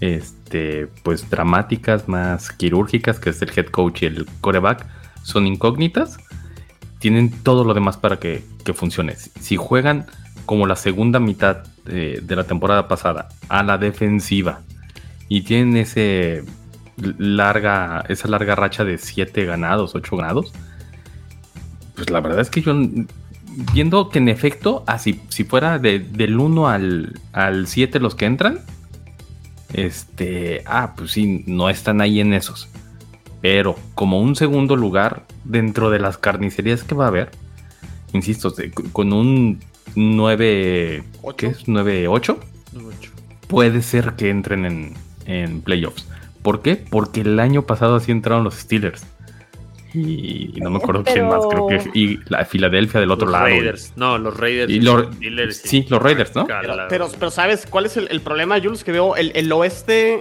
este, pues dramáticas, más quirúrgicas, que es el head coach y el coreback, son incógnitas, tienen todo lo demás para que, que funcione. Si- Si juegan como la segunda mitad eh, de la temporada pasada a la defensiva y tienen ese larga, esa larga racha de 7 ganados, 8 ganados, pues la verdad es que yo, viendo que en efecto, así, si fuera de- del 1 al, al 7 los que entran, este, ah, pues sí, no están ahí en esos. Pero como un segundo lugar dentro de las carnicerías que va a haber, insisto, con un 9, Ocho. ¿qué es? 9-8 puede ser que entren en, en playoffs. ¿Por qué? Porque el año pasado así entraron los Steelers. Y, y no me acuerdo quién más, creo que. Y la Filadelfia del otro los lado. Raiders. No, los Raiders. Y los- Steelers, sí, los Raiders, ¿no? Pero, pero, pero ¿sabes cuál es el, el problema, Jules? Que veo el, el oeste.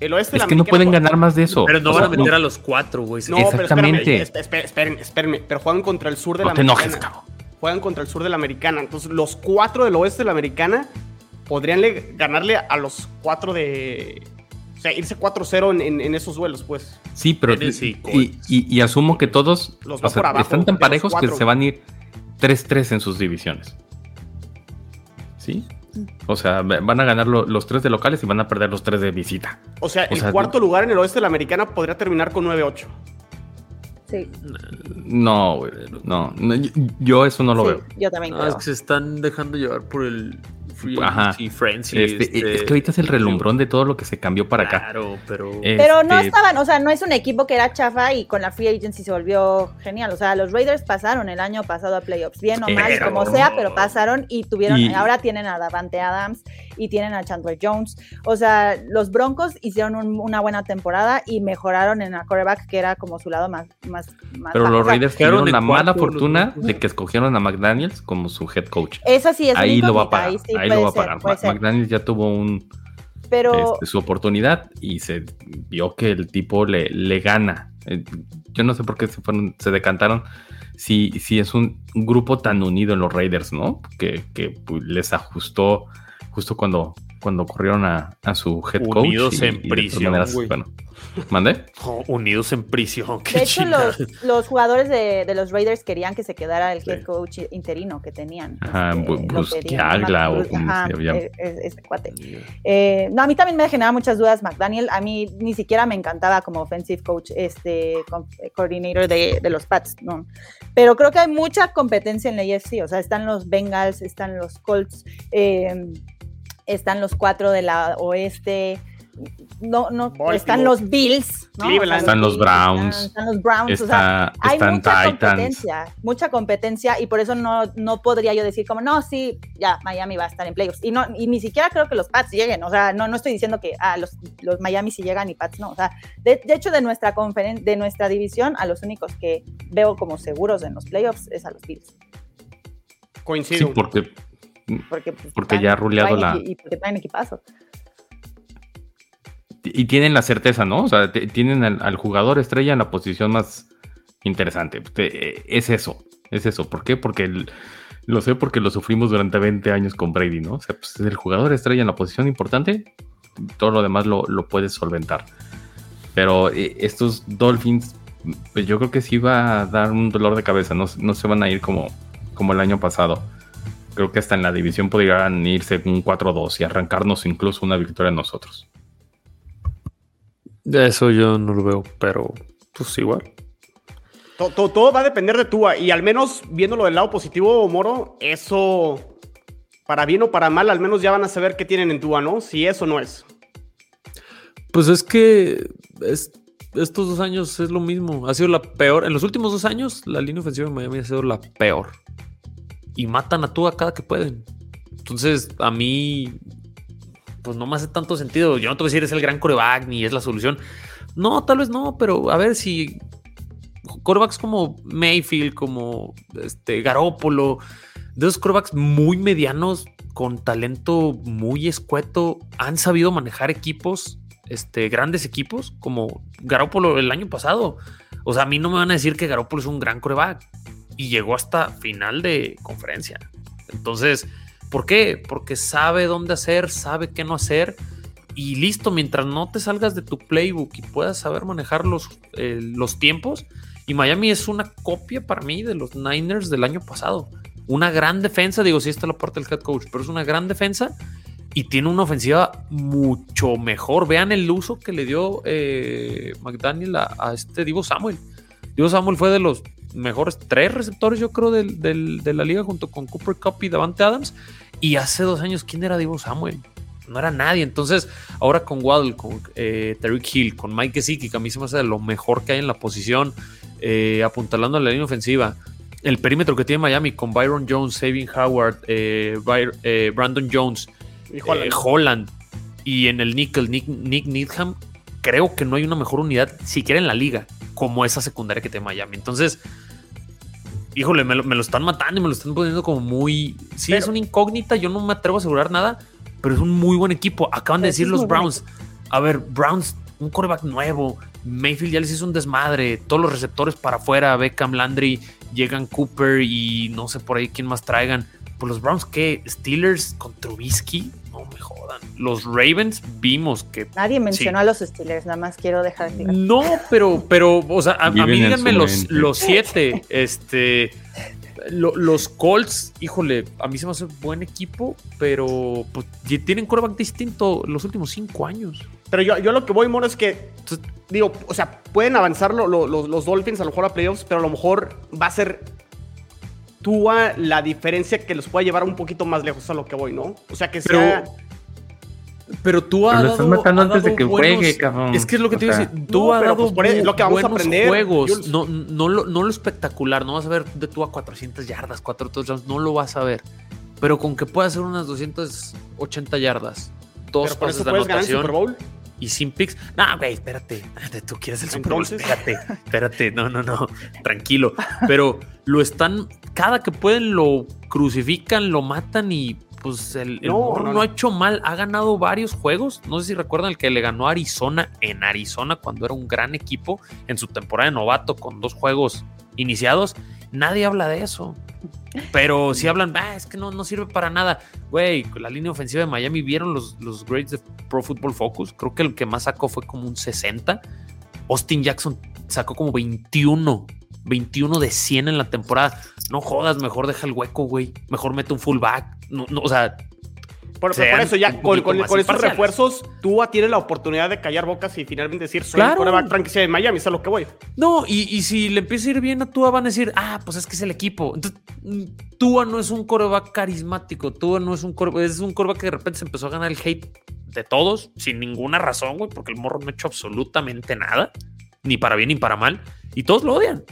El oeste de Es la que no pueden ganar más de eso. Pero no O van a meter a los cuatro, güey. No, pero espérame, Exactamente. es- espe- esperen, espérenme, pero juegan contra el sur de No la te enojes, americana. cabrón. Juegan contra el sur de la americana. Entonces, los cuatro del oeste de la americana podrían le- ganarle a los cuatro de. O sea, irse 4-0 en, en- en esos duelos, pues. Sí, pero. Y, y- y asumo que todos Los o sea, abajo están tan parejos que se van a ir 3-3 en sus divisiones. ¿Sí? O sea, van a ganar lo- los tres de locales y van a perder los tres de visita. O sea, O el sea, cuarto lugar en el oeste de la americana podría terminar con 9-8. Sí, No, güey, no, no, yo- yo eso no lo sí, veo. yo también No, creo. es que se están dejando llevar por el free. Este, este, Es que ahorita es el relumbrón de todo lo que se cambió para acá. Claro, pero. Pero no Este- estaban, o sea, no es un equipo que era chafa y con la free agency se volvió genial. O sea, los Raiders pasaron el año pasado a playoffs, bien o mal, Pero- como sea, pero pasaron y tuvieron, Y- ahora tienen a Davante Adams y tienen a Chandler Jones. O sea, los Broncos hicieron un- una buena temporada y mejoraron en la quarterback, que era como su lado más, más, más Pero bajo. los Raiders tuvieron la mala fortuna de que escogieron a McDaniels como su head coach. Esa sí es Ahí lo va a pagar. ahí sí ahí puede lo va a pagar. ser. McDaniels ya tuvo un, Pero este, su oportunidad y se vio que el tipo le, le gana. Eh, Yo no sé por qué se fueron, se decantaron. Si, si es un grupo tan unido en los Raiders, ¿no? Que, que, pues, les ajustó justo cuando, cuando corrieron a, a su head coach. Unidos y- en y prisión, maneras, bueno, ¿Mandé? Oh, unidos en prisión. Qué De hecho, los, los jugadores de, de los Raiders querían que se quedara el head coach interino que tenían. Ajá, Este, Bruce Bruce- o como ajá, se llama. eh, eh, este cuate. Eh, no, a mí también me genera muchas dudas McDaniel. A mí ni siquiera me encantaba como offensive coach, este co- coordinator de, de los Pats, no. Pero creo que hay mucha competencia en la AFC. O sea, están los Bengals, están los Colts, eh, están los cuatro de la oeste. no, no, Baltimore. están los Bills, ¿no? Están los Browns. Están, están los Browns, o sea, Está, hay están mucha Titans. competencia, mucha competencia y por eso no, no podría yo decir como, no, sí, ya, Miami va a estar en playoffs. Y, no, y ni siquiera creo que los Pats lleguen, o sea, no, no estoy diciendo que ah, los, los Miami sí llegan y Pats no, o sea, de, de hecho de nuestra conferen de nuestra división, a los únicos que veo como seguros en los playoffs es a los Bills. Sí, Coincido. porque Porque, pues, Porque ya ha ruleado la- Y porque traen equipazo. y tienen la certeza, ¿no? O sea, tienen al, al jugador estrella en la posición más interesante. Te- eh, es eso, es eso. ¿Por qué? Porque el- lo sé porque lo sufrimos durante 20 años con Brady, ¿no? O sea, pues el jugador estrella en la posición importante, todo lo demás lo, lo puedes solventar. Pero eh, estos Dolphins, pues yo creo que sí va a dar un dolor de cabeza, no, no se van a ir como, como el año pasado. Creo que hasta en la división podrían irse un 4-2 y arrancarnos incluso una victoria a nosotros. Eso yo no lo veo, pero pues igual. To- to- todo va a depender de Tua. Y al menos viéndolo del lado positivo, Moro, eso, para bien o para mal, al menos ya van a saber qué tienen en Tua, ¿no? Si eso no es. Pues es que es- estos dos años es lo mismo. Ha sido la peor. En los últimos dos años, la línea ofensiva de Miami ha sido la peor. Y matan a Tua cada que pueden. Entonces, a mí, pues no me hace tanto sentido. Yo no te voy a decir es el gran coreback ni es la solución. No, tal vez no, pero a ver si corebacks como Mayfield, como este Garópolo, de esos corebacks muy medianos, con talento muy escueto, han sabido manejar equipos, este, grandes equipos, como Garópolo el año pasado. O sea, a mí no me van a decir que Garópolo es un gran coreback y llegó hasta final de conferencia. Entonces, ¿por qué? Porque sabe dónde hacer, sabe qué no hacer y listo, mientras no te salgas de tu playbook y puedas saber manejar los, eh, los tiempos. Y Miami es una copia para mí de los Niners del año pasado. Una gran defensa, digo, sí está la parte del head coach, pero es una gran defensa y tiene una ofensiva mucho mejor. Vean el uso que le dio eh, McDaniel a, a este Divo Samuel. Divo Samuel fue de los mejores tres receptores, yo creo, del- del- de la liga junto con Cooper Cup y Davante Adams. Y hace dos años, ¿quién era Divo Samuel? No era nadie. Entonces, ahora con Waddle, con eh, Tariq Hill, con Mike Gesicki, que a mí se me hace de lo mejor que hay en la posición, eh, apuntalando a la línea ofensiva. El perímetro que tiene Miami con Byron Jones, Saving Howard, eh, eh, Brandon Jones, Y Holland. Holland y en el nickel Nick, Nick Needham, creo que no hay una mejor unidad siquiera en la liga como esa secundaria que tiene Miami. Entonces, híjole, me lo, me lo están matando y me lo están poniendo como muy... Sí, Pero- es una incógnita, yo no me atrevo a asegurar nada, pero es un muy buen equipo. Acaban de decir los Browns. A ver, Browns, un coreback nuevo. Mayfield ya les hizo un desmadre. Todos los receptores para afuera. Beckham, Landry, llegan Cooper y no sé por ahí quién más traigan. Pues los Browns, ¿qué? Steelers con Trubisky. No me jodan. Los Ravens vimos que. Nadie mencionó Sí. a los Steelers, nada más quiero dejar claro. No, pero, pero, o sea, a, a mí díganme los, los siete. Este. lo- los Colts, híjole, a mí se me hace buen equipo, pero pues, tienen coreback distinto los últimos cinco años. Pero yo, yo lo que voy, Moro, es que, pues, digo, o sea, pueden avanzar lo- lo- los, los Dolphins a lo mejor a playoffs, pero a lo mejor va a ser Tua la diferencia que los pueda llevar un poquito más lejos a lo que voy, ¿no? O sea, que Pero- sea... Pero tú Pero has lo dado, estás matando antes de que buenos- juegue, cabrón. Es que es lo que O te iba a decir. Tú No, has pero dado pues por es lo que vamos a aprender, juegos. No, no, lo, no lo espectacular. No vas a ver de tú a 400 yardas, 4 touchdowns. No lo vas a ver. Pero con que pueda hacer unas 280 yardas, dos Pero por pases eso de puedes ganar el anotación Super Bowl. Y sin picks. No, güey, espérate. Tú quieres el Super Bowl. Entonces. Espérate, espérate. No, no, no. Tranquilo. Pero lo están, cada que pueden lo crucifican, lo matan y pues el, el No, no, no, no. ha hecho mal. Ha ganado varios juegos. No sé si recuerdan el que le ganó a Arizona en Arizona cuando era un gran equipo en su temporada de novato con dos juegos iniciados. Nadie habla de eso. Pero si hablan, "Ah, es que no, no sirve para nada. Güey, la línea ofensiva de Miami, ¿vieron los, los grades de Pro Football Focus? Creo que el que más sacó fue como un 60. Austin Jackson sacó como 21. 21 de 100 en la temporada. No jodas, mejor deja el hueco, güey. Mejor mete un fullback. No, no, o sea, Por, eso ya con, con, imparciales. refuerzos, Tua tiene la oportunidad de callar bocas y finalmente decir, soy Claro. el quarterback franquicia de Miami, es a lo que voy. No, y, y si le empieza a ir bien a Tua, van a decir, ah, pues es que es el equipo. Entonces, mm, Tua no es un coreback carismático. Tua no es un coreback, es un coreback que de repente se empezó a ganar el hate de todos, sin ninguna razón, güey, porque el morro no ha hecho absolutamente nada, ni para bien ni para mal, y todos lo odian.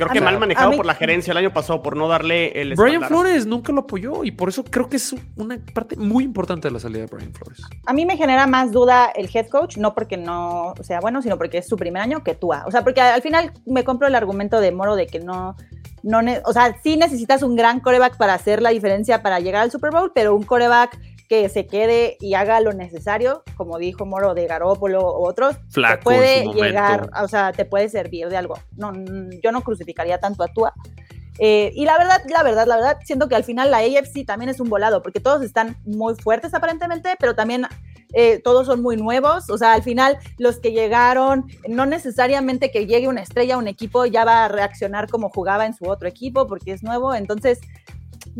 Creo A que mí- mal manejado mí- por la gerencia el año pasado por no darle el Brian. Flores nunca lo apoyó y por eso creo que es una parte muy importante de la salida de Brian Flores. A mí me genera más duda el head coach, no porque no sea bueno, sino porque es su primer año que Tua. O sea, porque al final me compro el argumento de Moro de que no, no, o sea, sí necesitas un gran coreback para hacer la diferencia para llegar al Super Bowl, pero un coreback que se quede y haga lo necesario, como dijo Moro de Garópolo u otros, Flaco te puede llegar, o sea, te puede servir de algo. No, yo no crucificaría tanto a Tua. Eh, y la verdad, la verdad, la verdad, siento que al final la AFC también es un volado, porque todos están muy fuertes aparentemente, pero también eh, todos son muy nuevos. O sea, al final los que llegaron, no necesariamente que llegue una estrella a un equipo ya va a reaccionar como jugaba en su otro equipo, porque es nuevo. Entonces,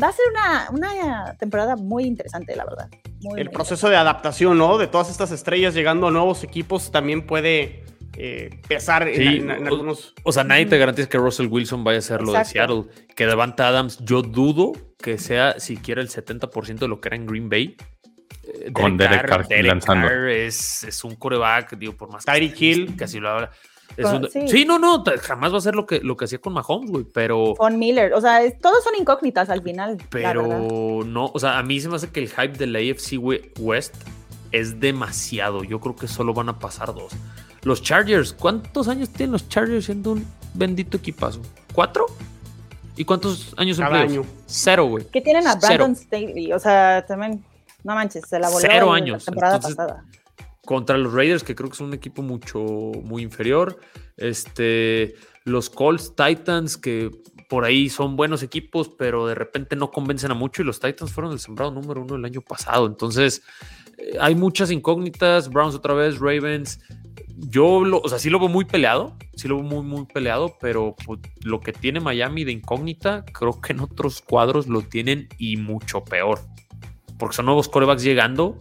va a ser una, una temporada muy interesante, la verdad. Muy, El muy proceso de adaptación, ¿no? De todas estas estrellas llegando a nuevos equipos también puede eh, pesar en- Sí, en, en o- algunos. O sea, nadie te garantiza que Russell Wilson vaya a ser lo de. Seattle. Que Devante Adams, yo dudo que sea siquiera el 70% de lo que era en Green Bay. Eh, Con Derek Carr lanzando. Carr es, es un coreback, digo, por más Tyreek Hill. que así lo habla. Es Con- un- sí. sí. no, no, jamás va a ser lo que, lo que hacía con Mahomes, güey, pero, Von Miller, o sea, es- todos son incógnitas al final. la pero no, o sea, a mí se me hace que el hype de la AFC we- West es demasiado. Yo creo que solo van a pasar dos. Los Chargers, ¿cuántos años tienen los Chargers siendo un bendito equipazo? ¿Cuatro? ¿Y cuántos años Cada playoffs? año. Cero, güey. Que tienen a Cero. Brandon Staley, o sea, también, no manches, se la voló Cero la años, temporada entonces- pasada. Contra los Raiders, que creo que es un equipo mucho, muy inferior. Este, los Colts, Titans, que por ahí son buenos equipos, pero de repente no convencen a mucho. Y los Titans fueron el sembrado número uno el año pasado. Entonces, eh, hay muchas incógnitas. Browns otra vez, Ravens. Yo, lo, o sea, sí lo veo muy peleado, sí lo veo muy, muy peleado, pero pues, lo que tiene Miami de incógnita, creo que en otros cuadros lo tienen y mucho peor. Porque son nuevos corebacks llegando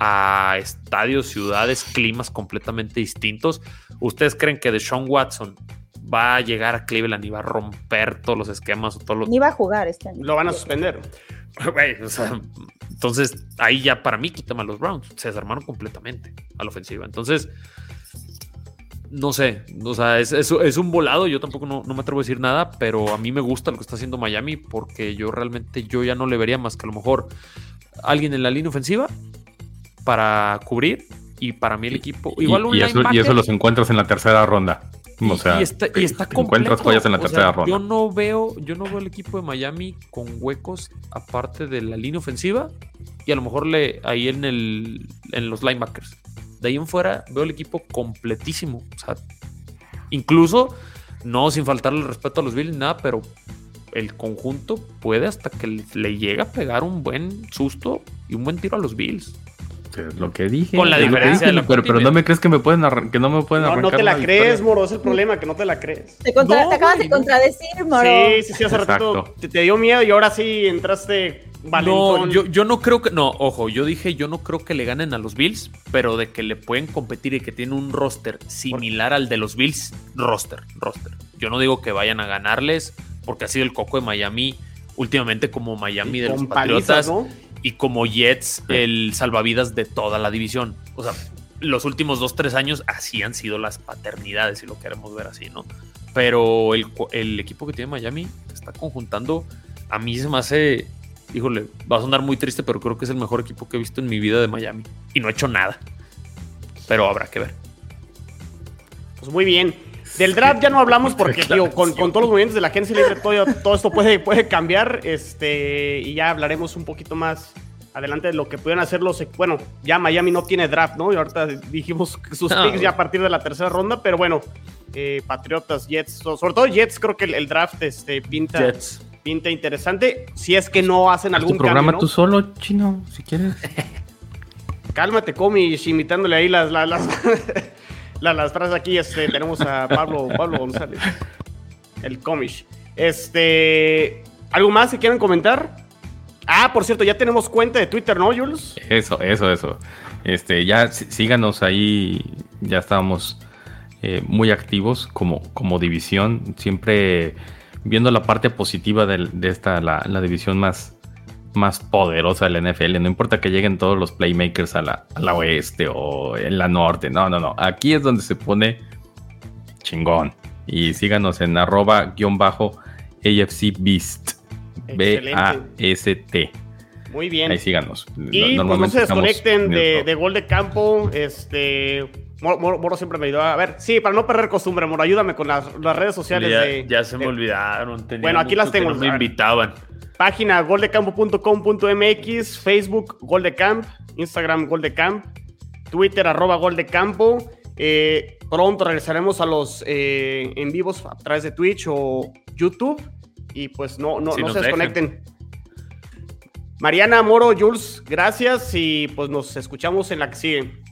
a estadios, ciudades, climas completamente distintos. ¿Ustedes creen que Deshaun Watson va a llegar a Cleveland y va a romper todos los esquemas o todos los... Ni va a jugar este año. Lo van a suspender. Güey, o sea, entonces ahí ya para mí quítame a los Browns. Se desarmaron completamente a la ofensiva. Entonces, no sé, o sea, es, es- es un volado. Yo tampoco no, no me atrevo a decir nada, pero a mí me gusta lo que está haciendo Miami porque yo realmente yo ya no le vería más que a lo mejor alguien en la línea ofensiva para cubrir y para mí el equipo. Y- Igual un y, eso, y eso los encuentras en la tercera ronda. O sea, y está, y está encuentras joyas en la O sea, tercera ronda. Yo no veo, yo no veo el equipo de Miami con huecos aparte de la línea ofensiva y a lo mejor le ahí en el en los linebackers. De ahí en fuera veo el equipo completísimo. O sea, incluso no sin faltarle el respeto a los Bills ni nada, pero el conjunto puede hasta que le- le llega a pegar un buen susto y un buen tiro a los Bills. Lo que dije. Con la diferencia de la pero, pero no me crees que me pueden que no me pueden No, arrancar no te la crees, victoria? Moro, es el problema, que no te la crees. Te, contra- No, te acabas güey, de contradecir, Moro. Sí, sí, sí, hace ratito Exacto. te, te dio miedo y ahora sí entraste valentón. No, yo, yo no creo que. No, ojo, yo dije, yo no creo que le ganen a los Bills, pero de que le pueden competir y que tiene un roster similar al de los Bills, roster, roster. Yo no digo que vayan a ganarles, porque ha sido el coco de Miami últimamente como Miami de los palizas, Patriotas ¿no? Y como Jets el salvavidas de toda la división. O sea, los últimos dos, tres años así han sido las paternidades, si lo queremos ver así, ¿no? Pero el, el equipo que tiene Miami está conjuntando, a mí se me hace, híjole, va a sonar muy triste, pero creo que es el mejor equipo que he visto en mi vida de Miami. Y no ha hecho nada. Pero habrá que ver. Pues muy bien. Del draft ya no hablamos porque, digo, con, con todos los movimientos de la agencia libre, todo, todo esto puede, puede cambiar. Este, y ya hablaremos un poquito más adelante de lo que pudieran hacer los. Bueno, ya Miami no tiene draft, ¿no? Y ahorita dijimos que sus Ah, picks ya a partir de la tercera ronda, pero bueno, eh, Patriotas, Jets, so- sobre todo Jets, creo que el, el draft este, pinta, Jets. pinta interesante. Si es que no hacen algún tu programa cambio, ¿no? tú solo, chino, si quieres. Cálmate, Comish, imitándole ahí las, las, las, las, las frases aquí. Este, tenemos a Pablo, Pablo González, el Comish. Este, ¿algo más que quieran comentar? Ah, por cierto, ya tenemos cuenta de Twitter, ¿no, Jules? Eso, eso, eso. Este, ya sí- síganos ahí, ya estábamos eh, muy activos como, como división, siempre viendo la parte positiva de, esta, la división más, más poderosa de la NFL. No importa que lleguen todos los playmakers a la, a la oeste o en la norte. No, no, no. Aquí es donde se pone chingón. Y síganos en arroba guion bajo AFC Beast. B-A-S-T. Muy bien. Ahí síganos. Y pues, no se desconecten de, de, gol de campo. Este. Moro, siempre me ayudó. A ver, sí, para no perder costumbre, Moro, ayúdame con las, las redes sociales. Ya, de, ya se me olvidaron. bueno, aquí las tengo. me invitaban. Página goldecampo.com.mx, Facebook Goldecamp, Instagram Goldecamp, Twitter arroba Goldecampo. Eh, pronto regresaremos a los eh, en vivos a través de Twitch o YouTube. Y pues no, no, no se desconecten. Mariana, Moro, Jules, gracias y pues nos escuchamos en la que sigue.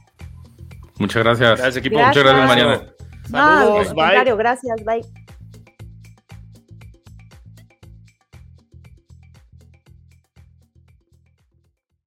Muchas gracias. Gracias, equipo. Muchas gracias, Mariana. Saludos, bye. Gracias, bye.